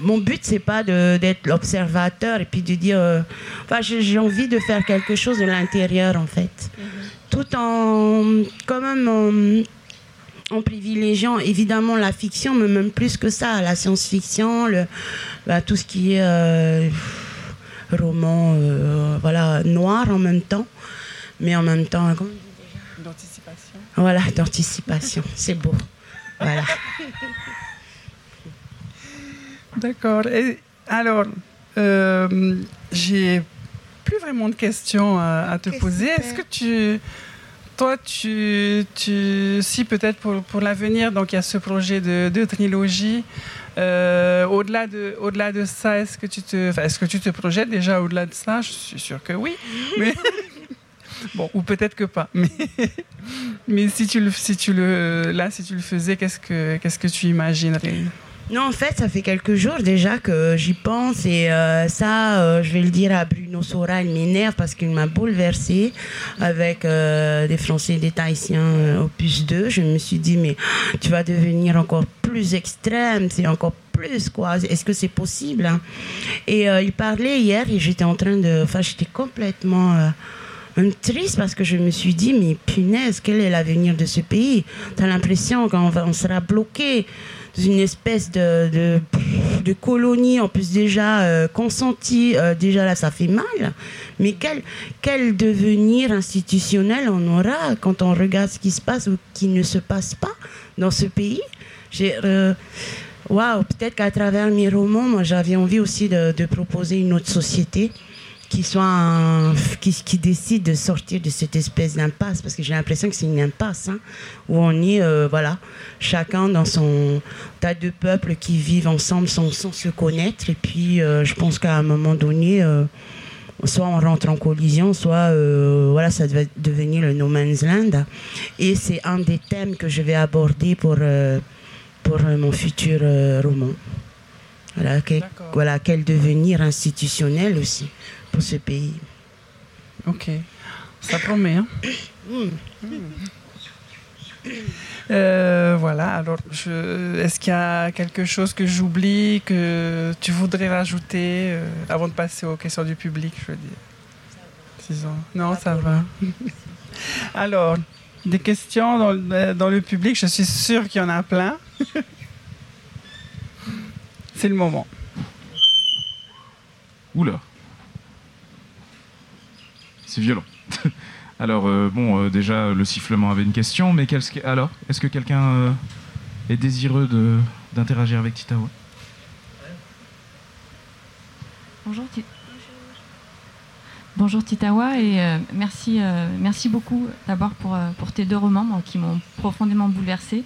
Speaker 4: mon but c'est pas d'être l'observateur et puis de dire euh, enfin j'ai envie de faire quelque chose de l'intérieur en fait mm-hmm. tout en quand même en, privilégiant évidemment la fiction mais même plus que ça la science-fiction le bah, tout ce qui est euh, roman euh, voilà, noir en même temps, mais en même temps.
Speaker 3: D'anticipation.
Speaker 4: Voilà, d'anticipation. C'est beau. Voilà.
Speaker 3: D'accord. Et alors, euh, j'ai plus vraiment de questions à, te poser. Est-ce que tu. Toi, tu, tu si peut-être pour, pour l'avenir, donc il y a ce projet de, de trilogie, euh, au-delà de, au-delà de ça, est-ce que tu te, est-ce que tu te projettes déjà au-delà de ça Je suis sûr que oui. Mais (laughs) bon, ou peut-être que pas. Mais, mais si tu le, si tu le, là, si tu le faisais, qu'est-ce que, qu'est-ce que tu imaginerais
Speaker 4: non, en fait, ça fait quelques jours déjà que j'y pense et euh, ça, euh, je vais le dire à Bruno Sora, il m'énerve parce qu'il m'a bouleversé avec des Français et des Tahitiens opus 2. Je me suis dit, mais tu vas devenir encore plus extrême, c'est encore plus quoi. Est-ce que c'est possible hein? Et euh, il parlait hier et j'étais en train de, enfin j'étais complètement euh, triste parce que je me suis dit mais punaise quel est l'avenir de ce pays? T'as l'impression qu'on on sera bloqué une espèce de, de, colonie en plus déjà euh, consentie. déjà là ça fait mal. Mais quel, quel devenir institutionnel on aura quand on regarde ce qui se passe ou qui ne se passe pas dans ce pays? Euh, waouh, peut-être qu'à travers mes romans, moi j'avais envie aussi de, proposer une autre société qui soit qui, qui, décide de sortir de cette espèce d'impasse parce que j'ai l'impression que c'est une impasse hein, où on est euh, voilà chacun dans son tas de peuples qui vivent ensemble sans, se connaître et puis euh, je pense qu'à un moment donné soit on rentre en collision, soit voilà, ça va devenir le no man's land. Et c'est un des thèmes que je vais aborder pour, pour euh, mon futur euh, roman. Voilà, voilà, quel devenir institutionnel aussi pour ce pays.
Speaker 3: Ok, ça promet. Hein euh, voilà, alors est-ce qu'il y a quelque chose que j'oublie, que tu voudrais rajouter avant de passer aux questions du public, je veux dire? Non, ça va. (laughs) alors, des questions dans, dans le public, je suis sûr qu'il y en a plein. (laughs) C'est le moment.
Speaker 2: Oula. C'est violent. (laughs) Alors, euh, bon, euh, déjà, le sifflement avait une question, mais alors, est-ce que quelqu'un euh, est désireux d'interagir avec Titawa
Speaker 5: Bonjour. Bonjour Titawa et merci, merci beaucoup d'abord pour, pour tes deux romans qui m'ont profondément bouleversée.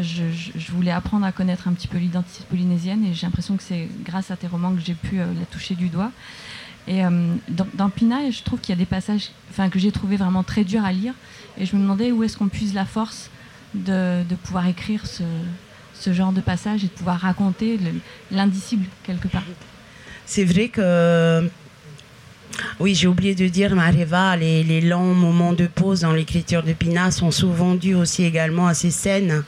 Speaker 5: Je, voulais apprendre à connaître un petit peu l'identité polynésienne et j'ai l'impression que c'est grâce à tes romans que j'ai pu la toucher du doigt. Et dans, dans, Pina, je trouve qu'il y a des passages que j'ai trouvé vraiment très durs à lire et je me demandais où est-ce qu'on puise la force de, de pouvoir écrire ce, ce, genre de passage et de pouvoir raconter l'indicible quelque part.
Speaker 4: C'est vrai que oui, j'ai oublié de dire, Mareva, les, les, longs moments de pause dans l'écriture de Pina sont souvent dus aussi également à ces scènes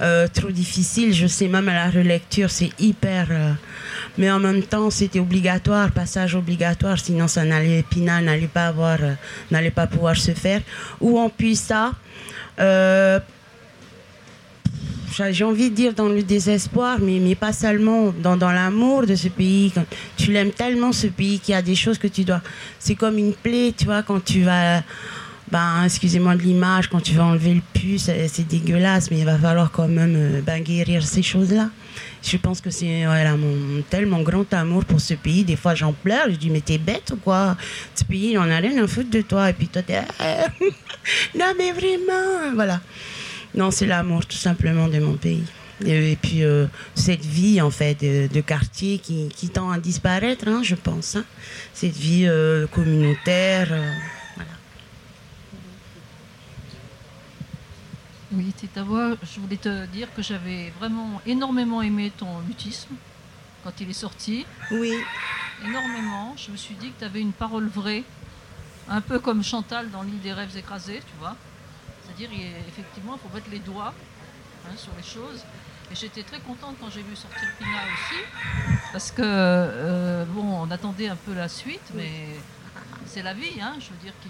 Speaker 4: euh, trop difficiles. Je sais même à la relecture, c'est hyper. Euh, mais en même temps, c'était obligatoire, passage obligatoire, sinon ça n'allait, Pina n'allait pas avoir, euh, n'allait pas pouvoir se faire. Ou on puisse ça j'ai envie de dire dans le désespoir, mais, mais pas seulement dans, dans l'amour de ce pays. Tu l'aimes tellement ce pays qu'il y a des choses que tu dois. C'est comme une plaie, tu vois, quand tu vas. Ben, excusez-moi de l'image, quand tu vas enlever le puce, c'est dégueulasse, mais il va falloir quand même euh, ben, guérir ces choses-là. Je pense que c'est voilà, mon tellement grand amour pour ce pays. Des fois, j'en pleure. Je dis, mais t'es bête ou quoi? Ce pays, il en a rien à foutre de toi. Et puis toi, t'es. (laughs) non, mais vraiment. Voilà. Non, c'est l'amour tout simplement de mon pays. Et, puis euh, cette vie en fait de, quartier qui, tend à disparaître, hein, je pense. Hein. Cette vie euh, communautaire. Euh, voilà.
Speaker 6: Oui, voix. je voulais te dire que j'avais vraiment énormément aimé ton mutisme quand il est sorti.
Speaker 4: Oui.
Speaker 6: Énormément. Je me suis dit que tu avais une parole vraie, un peu comme Chantal dans L'île des rêves écrasés, tu vois. C'est-à-dire, effectivement, il faut mettre les doigts hein, sur les choses. Et j'étais très contente quand j'ai vu sortir Pina aussi, parce que, euh, bon, on attendait un peu la suite, mais c'est la vie, hein, je veux dire, qui,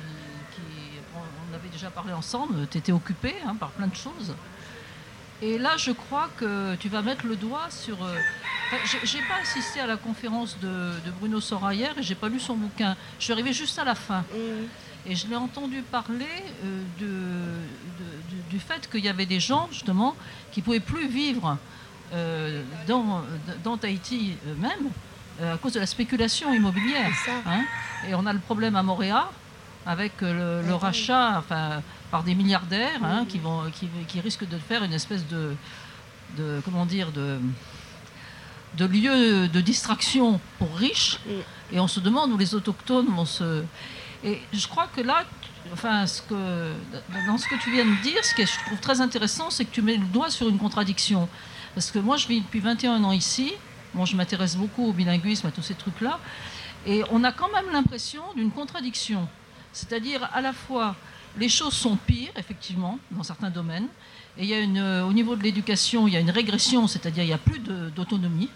Speaker 6: on avait déjà parlé ensemble, tu étais occupé hein, par plein de choses. Et là, je crois que tu vas mettre le doigt sur. Euh, j'ai pas assisté à la conférence de, Bruno Sora hier et j'ai pas lu son bouquin. Je suis arrivée juste à la fin. Mmh. Et je l'ai entendu parler euh, de, du fait qu'il y avait des gens, justement, qui ne pouvaient plus vivre euh, dans, dans, Tahiti même euh, à cause de la spéculation immobilière. Hein. Et on a le problème à Montréal avec le, rachat enfin, par des milliardaires hein, qui, vont, qui, qui, risquent de faire une espèce de, de comment dire, de, de lieu de distraction pour riches. Et on se demande où les autochtones vont se... Et je crois que là, enfin, dans ce que tu viens de dire, ce que je trouve très intéressant, c'est que tu mets le doigt sur une contradiction. Parce que moi, je vis depuis 21 ans ici. Bon, je m'intéresse beaucoup au bilinguisme, à tous ces trucs-là. Et on a quand même l'impression d'une contradiction. C'est-à-dire, à la fois, les choses sont pires, effectivement, dans certains domaines. Et il y a au niveau de l'éducation, il y a une régression, c'est-à-dire il n'y a plus d'autonomie.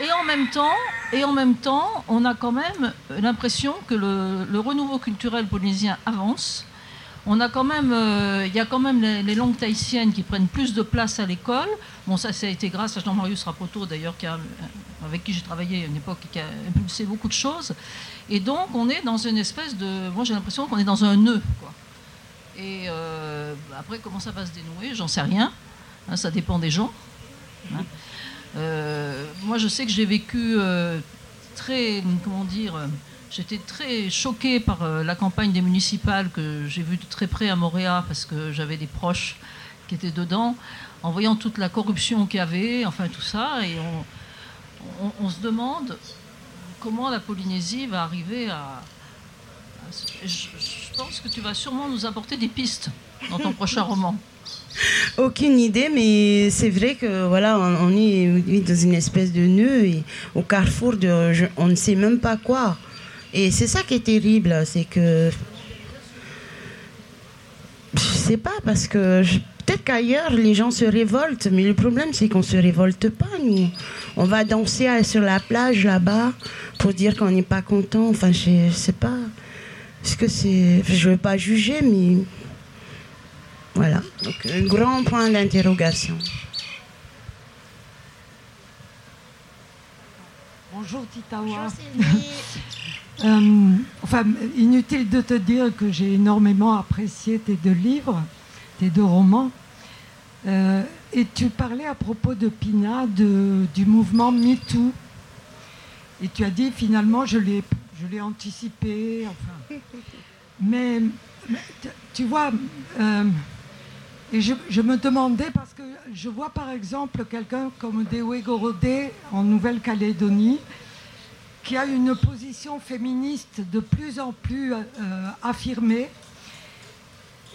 Speaker 6: Et en même temps, et en même temps, on a quand même l'impression que le, renouveau culturel polynésien avance. On a quand même, euh, il y a quand même les, langues tahitiennes qui prennent plus de place à l'école. Bon, ça, ça a été grâce à Jean-Marius Rapoto, d'ailleurs, avec qui j'ai travaillé à une époque, qui a impulsé beaucoup de choses. Et donc, on est dans une espèce de. Moi, j'ai l'impression qu'on est dans un nœud. Et euh, après, comment ça va se dénouer J'en sais rien. Hein, ça dépend des gens. Hein. Euh, moi, je sais que j'ai vécu euh, très, comment dire, j'étais très choquée par euh, la campagne des municipales que j'ai vue de très près à Montréal parce que j'avais des proches qui étaient dedans, en voyant toute la corruption qu'il y avait, enfin tout ça, et on, se demande comment la Polynésie va arriver à. je pense que tu vas sûrement nous apporter des pistes dans ton prochain roman. (laughs)
Speaker 4: Aucune idée, mais c'est vrai que voilà, on, est dans une espèce de nœud au carrefour de, on ne sait même pas quoi. Et c'est ça qui est terrible, c'est que je sais pas parce que peut-être qu'ailleurs les gens se révoltent, mais le problème c'est qu'on se révolte pas nous. On va danser sur la plage là-bas pour dire qu'on n'est pas content. Enfin, je, sais pas. Est-ce que c'est, je veux pas juger, mais voilà, donc un grand point d'interrogation.
Speaker 7: Bonjour Titawa. (laughs) euh, enfin, inutile de te dire que j'ai énormément apprécié tes deux livres, tes deux romans. Euh, et tu parlais à propos de Pina, de, du mouvement MeToo. Et tu as dit finalement, je l'ai je l'ai anticipé. Enfin. Mais, tu vois, euh, et je, me demandais, parce que je vois par exemple quelqu'un comme Dewe Gorodé en Nouvelle-Calédonie, qui a une position féministe de plus en plus euh, affirmée.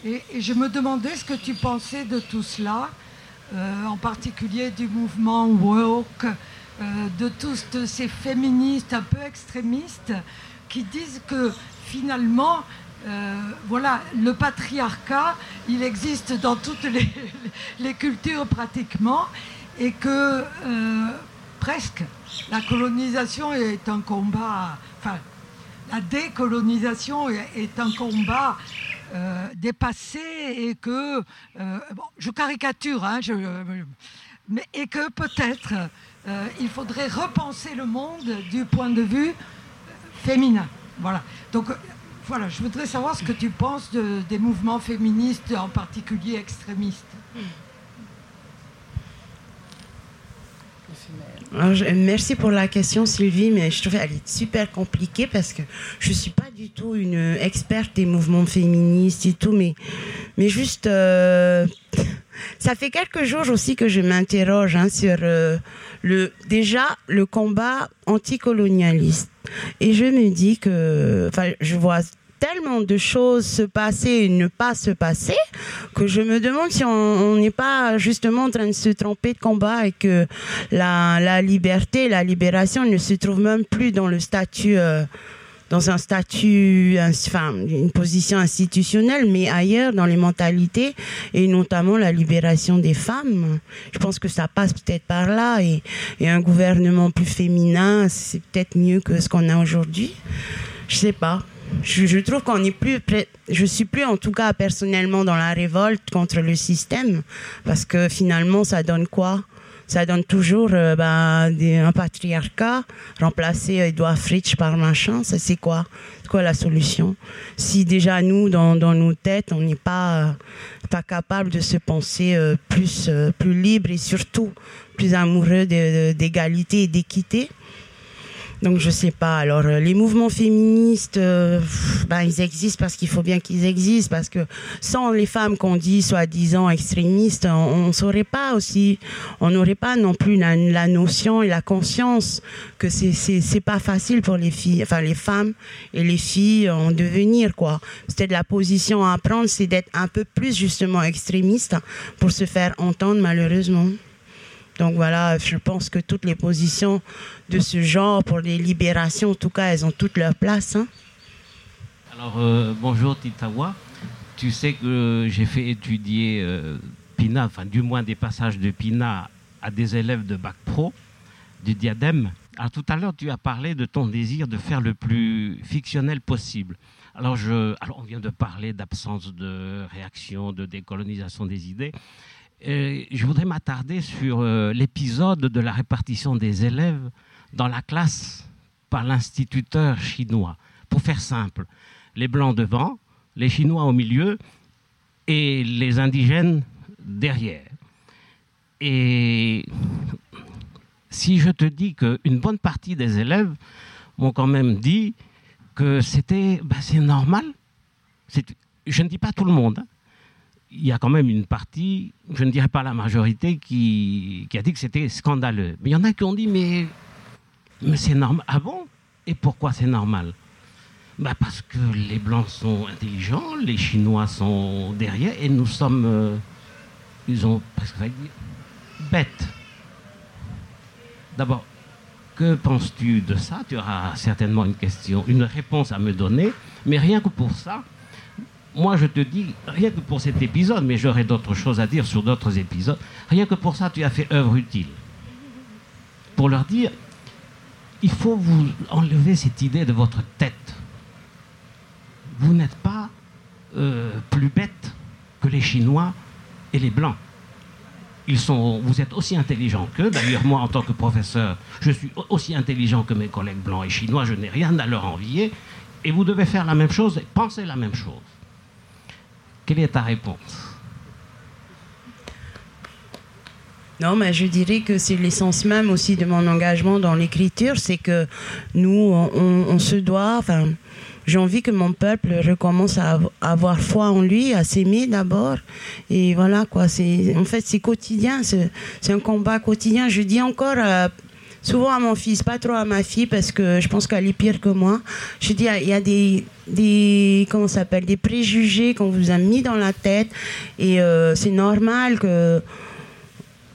Speaker 7: Et, je me demandais ce que tu pensais de tout cela, euh, en particulier du mouvement woke, de tous ces féministes un peu extrémistes qui disent que finalement, voilà, le patriarcat, il existe dans toutes les, (laughs) cultures pratiquement, et que presque la colonisation est un combat, enfin, la décolonisation est un combat euh, dépassé et que, euh, je caricature, hein, mais, et que peut-être euh, il faudrait repenser le monde du point de vue féminin. Voilà. Donc, voilà, je voudrais savoir ce que tu penses des mouvements féministes, en particulier extrémistes.
Speaker 4: merci pour la question, Sylvie, mais je trouve qu'elle est super compliquée parce que je ne suis pas du tout une experte des mouvements féministes et tout, mais, mais juste, euh, ça fait quelques jours aussi que je m'interroge hein, sur euh, le, déjà le combat anticolonialiste. Et je me dis que, je vois tellement de choses se passer et ne pas se passer que je me demande si on n'est pas justement en train de se tromper de combat et que la, la, liberté, la libération ne se trouve même plus dans le statut. Euh, dans un statut, enfin, une position institutionnelle, mais ailleurs dans les mentalités et notamment la libération des femmes. Je pense que ça passe peut-être par là et, et un gouvernement plus féminin, c'est peut-être mieux que ce qu'on a aujourd'hui. Je sais pas je, trouve qu'on n'est plus, je suis plus en tout cas personnellement dans la révolte contre le système, parce que finalement ça donne quoi? Ça donne toujours euh, bah, un patriarcat remplacé Edouard Fritsch par machin. C'est quoi? Quoi la solution? Si déjà nous, dans, nos têtes, on n'est pas, pas capable de se penser euh, plus, euh, plus libre et surtout plus amoureux d'égalité et d'équité, donc je sais pas. Alors euh, les mouvements féministes, euh, ben, ils existent parce qu'il faut bien qu'ils existent parce que sans les femmes qu'on dit soi-disant extrémistes, on, saurait pas aussi, on n'aurait pas non plus la, notion et la conscience que c'est c'est pas facile pour les filles, enfin les femmes et les filles en devenir quoi. C'était de la position à prendre, c'est d'être un peu plus justement extrémiste pour se faire entendre malheureusement. Donc voilà, je pense que toutes les positions de ce genre pour les libérations, en tout cas, elles ont toute leur place. Hein.
Speaker 8: Alors, euh, bonjour Titawa. Tu sais que j'ai fait étudier euh, Pina, enfin du moins des passages de Pina à des élèves de Bac Pro du Diadème. Alors tout à l'heure, tu as parlé de ton désir de faire le plus fictionnel possible. Alors, je, alors on vient de parler d'absence de réaction, de décolonisation des idées je voudrais m'attarder sur euh, l'épisode de la répartition des élèves dans la classe par l'instituteur chinois. Pour faire simple, les blancs devant, les chinois au milieu et les indigènes derrière. Et si je te dis qu'une bonne partie des élèves m'ont quand même dit que c'était ben, c'est normal, je ne dis pas tout le monde, hein, il y a quand même une partie, je ne dirais pas la majorité, qui, a dit que c'était scandaleux. Mais il y en a qui ont dit, mais, c'est normal. Ah bon? Et pourquoi c'est normal? Bah Parce que les Blancs sont intelligents, les Chinois sont derrière, et nous sommes, euh, ils ont presque dire, bêtes. D'abord, que penses-tu de ça? Tu auras certainement une question, une réponse à me donner, mais rien que pour ça, moi je te dis, rien que pour cet épisode, mais j'aurai d'autres choses à dire sur d'autres épisodes, rien que pour ça, tu as fait œuvre utile. Pour leur dire, il faut vous enlever cette idée de votre tête. Vous n'êtes pas euh, plus bête que les Chinois et les Blancs. Ils sont, vous êtes aussi intelligents qu'eux. D'ailleurs, moi, en tant que professeur, je suis aussi intelligent que mes collègues blancs et chinois. Je n'ai rien à leur envier. Et vous devez faire la même chose et penser la même chose. Quelle est ta réponse?
Speaker 4: Non, mais je dirais que c'est l'essence même aussi de mon engagement dans l'écriture, c'est que nous, on, se doit, enfin, j'ai envie que mon peuple recommence à avoir foi en lui, à s'aimer d'abord. Et voilà, quoi. C'est, en fait, c'est quotidien, c'est, un combat quotidien. Je dis encore souvent à mon fils, pas trop à ma fille, parce que je pense qu'elle est pire que moi. Je dis, il y a des, des comment s'appelle, des préjugés qu'on vous a mis dans la tête. Et euh, c'est normal que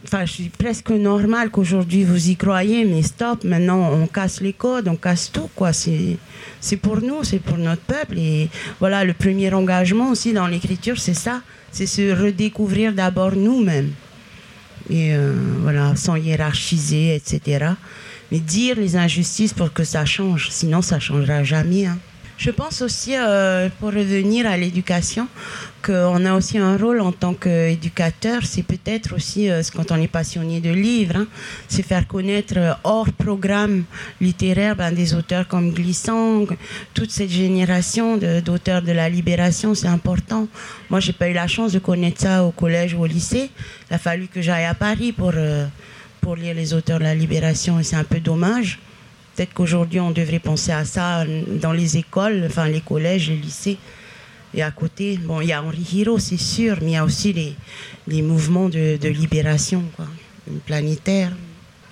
Speaker 4: enfin, je presque normal qu'aujourd'hui vous y croyez, mais stop, maintenant on casse les codes, on casse tout, quoi. C'est pour nous, c'est pour notre peuple. Et voilà, le premier engagement aussi dans l'écriture, c'est ça, c'est se redécouvrir d'abord nous-mêmes. Et euh, voilà, sans hiérarchiser, etc. Mais dire les injustices pour que ça change, sinon ça changera jamais. Hein. Je pense aussi, euh, pour revenir à l'éducation, qu'on a aussi un rôle en tant qu'éducateur. C'est peut-être aussi, euh, quand on est passionné de livres, hein, c'est faire connaître euh, hors programme littéraire ben, des auteurs comme Glissant, toute cette génération d'auteurs de, la libération, c'est important. Moi, j'ai pas eu la chance de connaître ça au collège ou au lycée. Il a fallu que j'aille à Paris pour, pour lire les auteurs de la libération et c'est un peu dommage. Peut-être qu'aujourd'hui, on devrait penser à ça dans les écoles, enfin les collèges, les lycées. Et à côté, bon, il y a Henri Hiro, c'est sûr, mais il y a aussi les, les mouvements de, libération quoi, planétaire.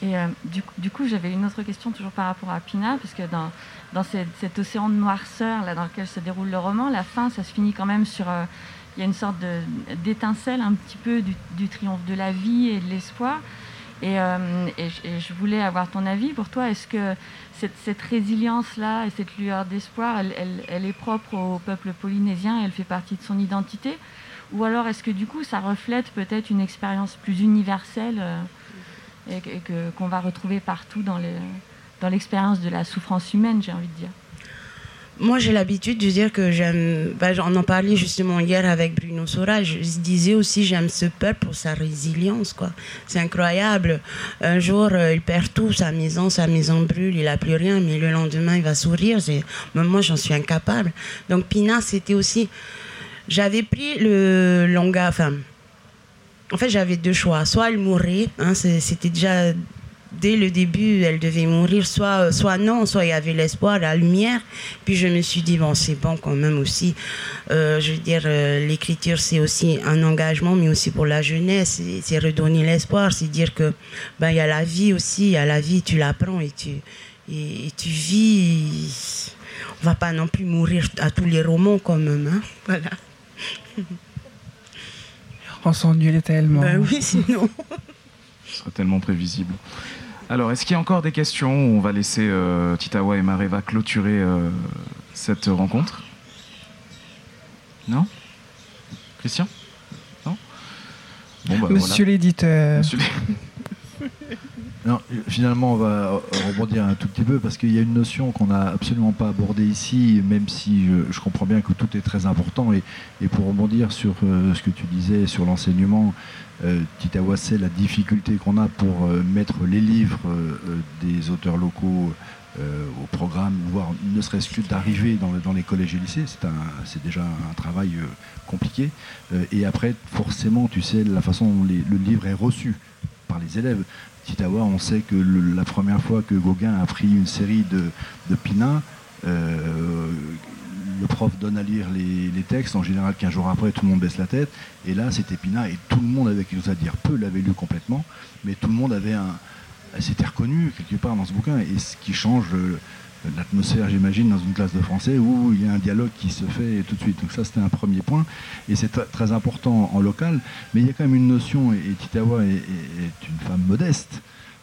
Speaker 5: Et euh, du, coup, j'avais une autre question toujours par rapport à Pina, parce que dans, dans cet océan de noirceur là, dans lequel se déroule le roman, la fin, ça se finit quand même sur... Euh, il y a une sorte d'étincelle un petit peu du, du, triomphe de la vie et de l'espoir. Euh, et, je voulais avoir ton avis. Pour toi, est-ce que cette, résilience-là et cette lueur d'espoir, elle, est propre au peuple polynésien, elle fait partie de son identité? Ou alors est-ce que du coup, ça reflète peut-être une expérience plus universelle euh, et, qu'on va retrouver partout dans l'expérience de la souffrance humaine, j'ai envie de dire?
Speaker 4: Moi, j'ai l'habitude de dire que j'aime. Bah, on en parlait justement hier avec Bruno Sora. Je disais aussi j'aime ce peuple pour sa résilience, quoi. C'est incroyable. Un jour, euh, il perd tout, sa maison, sa maison brûle, il a plus rien, mais le lendemain, il va sourire. moi, j'en suis incapable. Donc, Pina, c'était aussi. J'avais pris le longa. Enfin, en fait, j'avais deux choix. Soit elle mourait, hein, c'était déjà dès le début, elle devait mourir, soit, soit non, soit il y avait l'espoir, la lumière. Puis je me suis dit, bon, c'est bon quand même aussi. Euh, je veux dire, euh, l'écriture, c'est aussi un engagement, mais aussi pour la jeunesse. C'est redonner l'espoir, c'est dire que ben il y a la vie aussi, il y a la vie, tu l'apprends et tu, et, tu vis. On va pas non plus mourir à tous les romans quand même. Hein voilà. (laughs)
Speaker 3: On s'ennuie tellement.
Speaker 4: Ben oui, sinon. (laughs)
Speaker 2: Ce serait tellement prévisible. Alors, est-ce qu'il y a encore des questions On va laisser euh, Titawa et Mareva clôturer euh, cette rencontre? Non? Christian? Non?
Speaker 3: Bah, Monsieur l'éditeur.
Speaker 9: Finalement, on va rebondir un tout petit peu parce qu'il y a une notion qu'on n'a absolument pas abordée ici, même si je, comprends bien que tout est très important. Et, pour rebondir sur euh, ce que tu disais sur l'enseignement, euh, Titawa sait la difficulté qu'on a pour euh, mettre les livres des auteurs locaux au programme, voire ne serait-ce que d'arriver dans, les collèges et lycées. C'est déjà un travail compliqué. et après, forcément, tu sais, la façon dont le livre est reçu par les élèves. On sait que la première fois que Gauguin a pris une série de, de euh, le prof donne à lire les, textes, en général 15 jours après, tout le monde baisse la tête, et là c'était Pina, et tout le monde avait quelque chose à dire. Peu l'avait lu complètement, mais tout le monde avait un... s'était reconnu quelque part dans ce bouquin, et ce qui change l'atmosphère, j'imagine, dans une classe de français où il y a un dialogue qui se fait tout de suite. Donc ça, c'était un premier point. Et c'est très important en local. Mais il y a quand même une notion, et Titawa est, une femme modeste,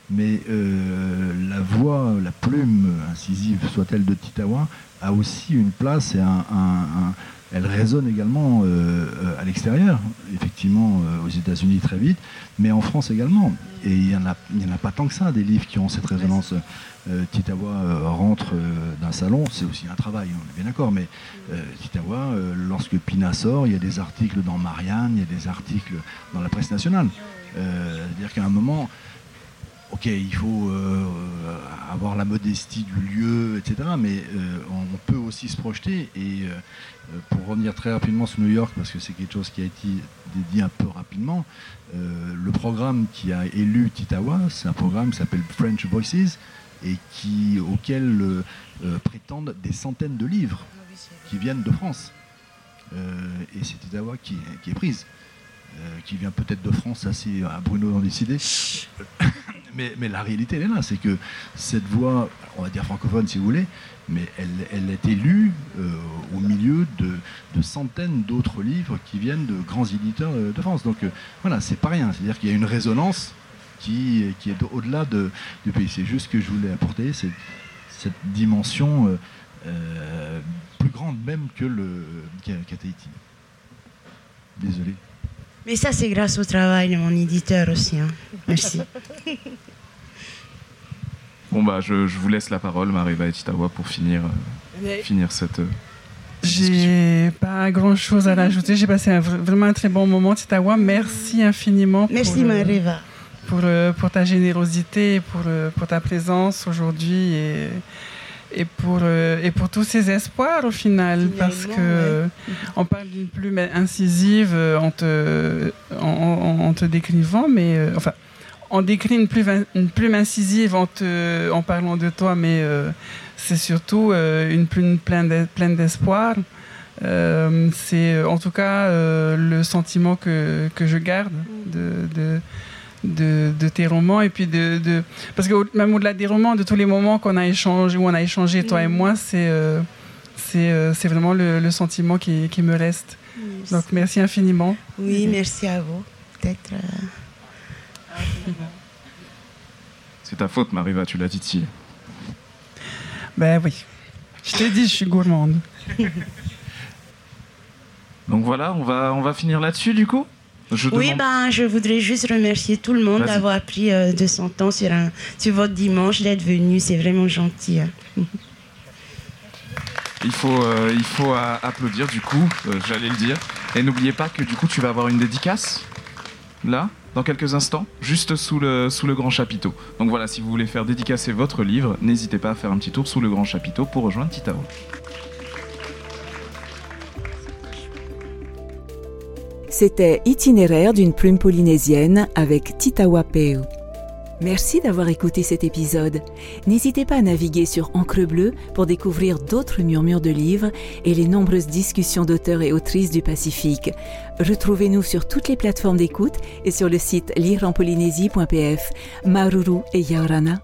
Speaker 9: mais euh, la voix, la plume incisive, soit-elle de Titawa, a aussi une place et elle résonne également euh, à l'extérieur, effectivement euh, aux États-Unis très vite, mais en France également. Et il n'y en, en, a pas tant que ça, des livres qui ont cette résonance. Euh, Titawa euh, rentre euh, d'un salon, c'est aussi un travail, on est bien d'accord, mais Titawa, lorsque Pina sort, il y a des articles dans Marianne, il y a des articles dans la presse nationale. C'est-à-dire qu'à un moment, ok, il faut avoir la modestie du lieu, etc. Mais on, peut aussi se projeter. Et pour revenir très rapidement sur New York, parce que c'est quelque chose qui a été dit un peu rapidement, le programme qui a élu Titawa, c'est un programme qui s'appelle French Voices et qui, auquel prétendent des centaines de livres qui viennent de France. et c'est Titawa qui, qui est prise. Euh, qui vient peut-être de France, assez à Bruno d'en décider. Mais, mais, la réalité, elle est là, c'est que cette voix, on va dire francophone si vous voulez, mais elle, elle est élue euh, au milieu de, centaines d'autres livres qui viennent de grands éditeurs de France. Donc euh, voilà, c'est pas rien. C'est-à-dire qu'il y a une résonance qui, est au-delà de, du pays. C'est juste que je voulais apporter cette, cette dimension plus grande même que le qu'à Tahiti. Désolé.
Speaker 4: Mais ça, c'est grâce au travail de mon éditeur aussi. Hein. Merci. (laughs)
Speaker 2: bon, bah, je, je, vous laisse la parole, Mariva et Titawa, pour finir, euh, finir cette. Euh,
Speaker 3: j'ai pas grand chose à rajouter. J'ai passé un, vraiment un très bon moment, Titawa. Merci infiniment.
Speaker 4: Merci, Mariva.
Speaker 3: Pour, pour, ta générosité, pour, pour ta présence aujourd'hui. Et, et pour, euh, et pour tous ces espoirs au final, parce que on parle d'une plume incisive euh, en te, en, te décrivant, mais euh, enfin, on décrit une plume, une plume incisive en, te, en parlant de toi, mais c'est surtout une plume pleine d'espoir. c'est en tout cas le sentiment que, que je garde de, de de, tes romans et puis de, parce que même au-delà des romans de tous les moments qu'on a échangé où on a échangé toi et mm. moi c'est euh, euh, c'est vraiment le, sentiment qui, qui, me reste. Donc merci infiniment.
Speaker 4: Oui merci à vous peut-être euh, (laughs)
Speaker 2: c'est ta faute Mariva tu l'as dit ici
Speaker 3: ben oui. Je t'ai dit je suis gourmande. (laughs)
Speaker 2: Donc voilà on va on va finir là-dessus du coup?
Speaker 4: Oui, ben, je voudrais juste remercier tout le monde d'avoir pris euh, de son temps sur, un, sur votre dimanche, d'être venu. C'est vraiment gentil. Hein. (laughs)
Speaker 2: il faut, euh, il faut applaudir, du coup, euh, j'allais le dire. Et n'oubliez pas que, du coup, tu vas avoir une dédicace, là, dans quelques instants, juste sous le, sous le grand chapiteau. Donc voilà, si vous voulez faire dédicacer votre livre, n'hésitez pas à faire un petit tour sous le grand chapiteau pour rejoindre Titao.
Speaker 1: C'était Itinéraire d'une plume polynésienne avec Titawa Peu. Merci d'avoir écouté cet épisode. N'hésitez pas à naviguer sur Encre Bleue pour découvrir d'autres murmures de livres et les nombreuses discussions d'auteurs et autrices du Pacifique. Retrouvez-nous sur toutes les plateformes d'écoute et sur le site lireenpolynésie.pf. Maruru et Yaorana.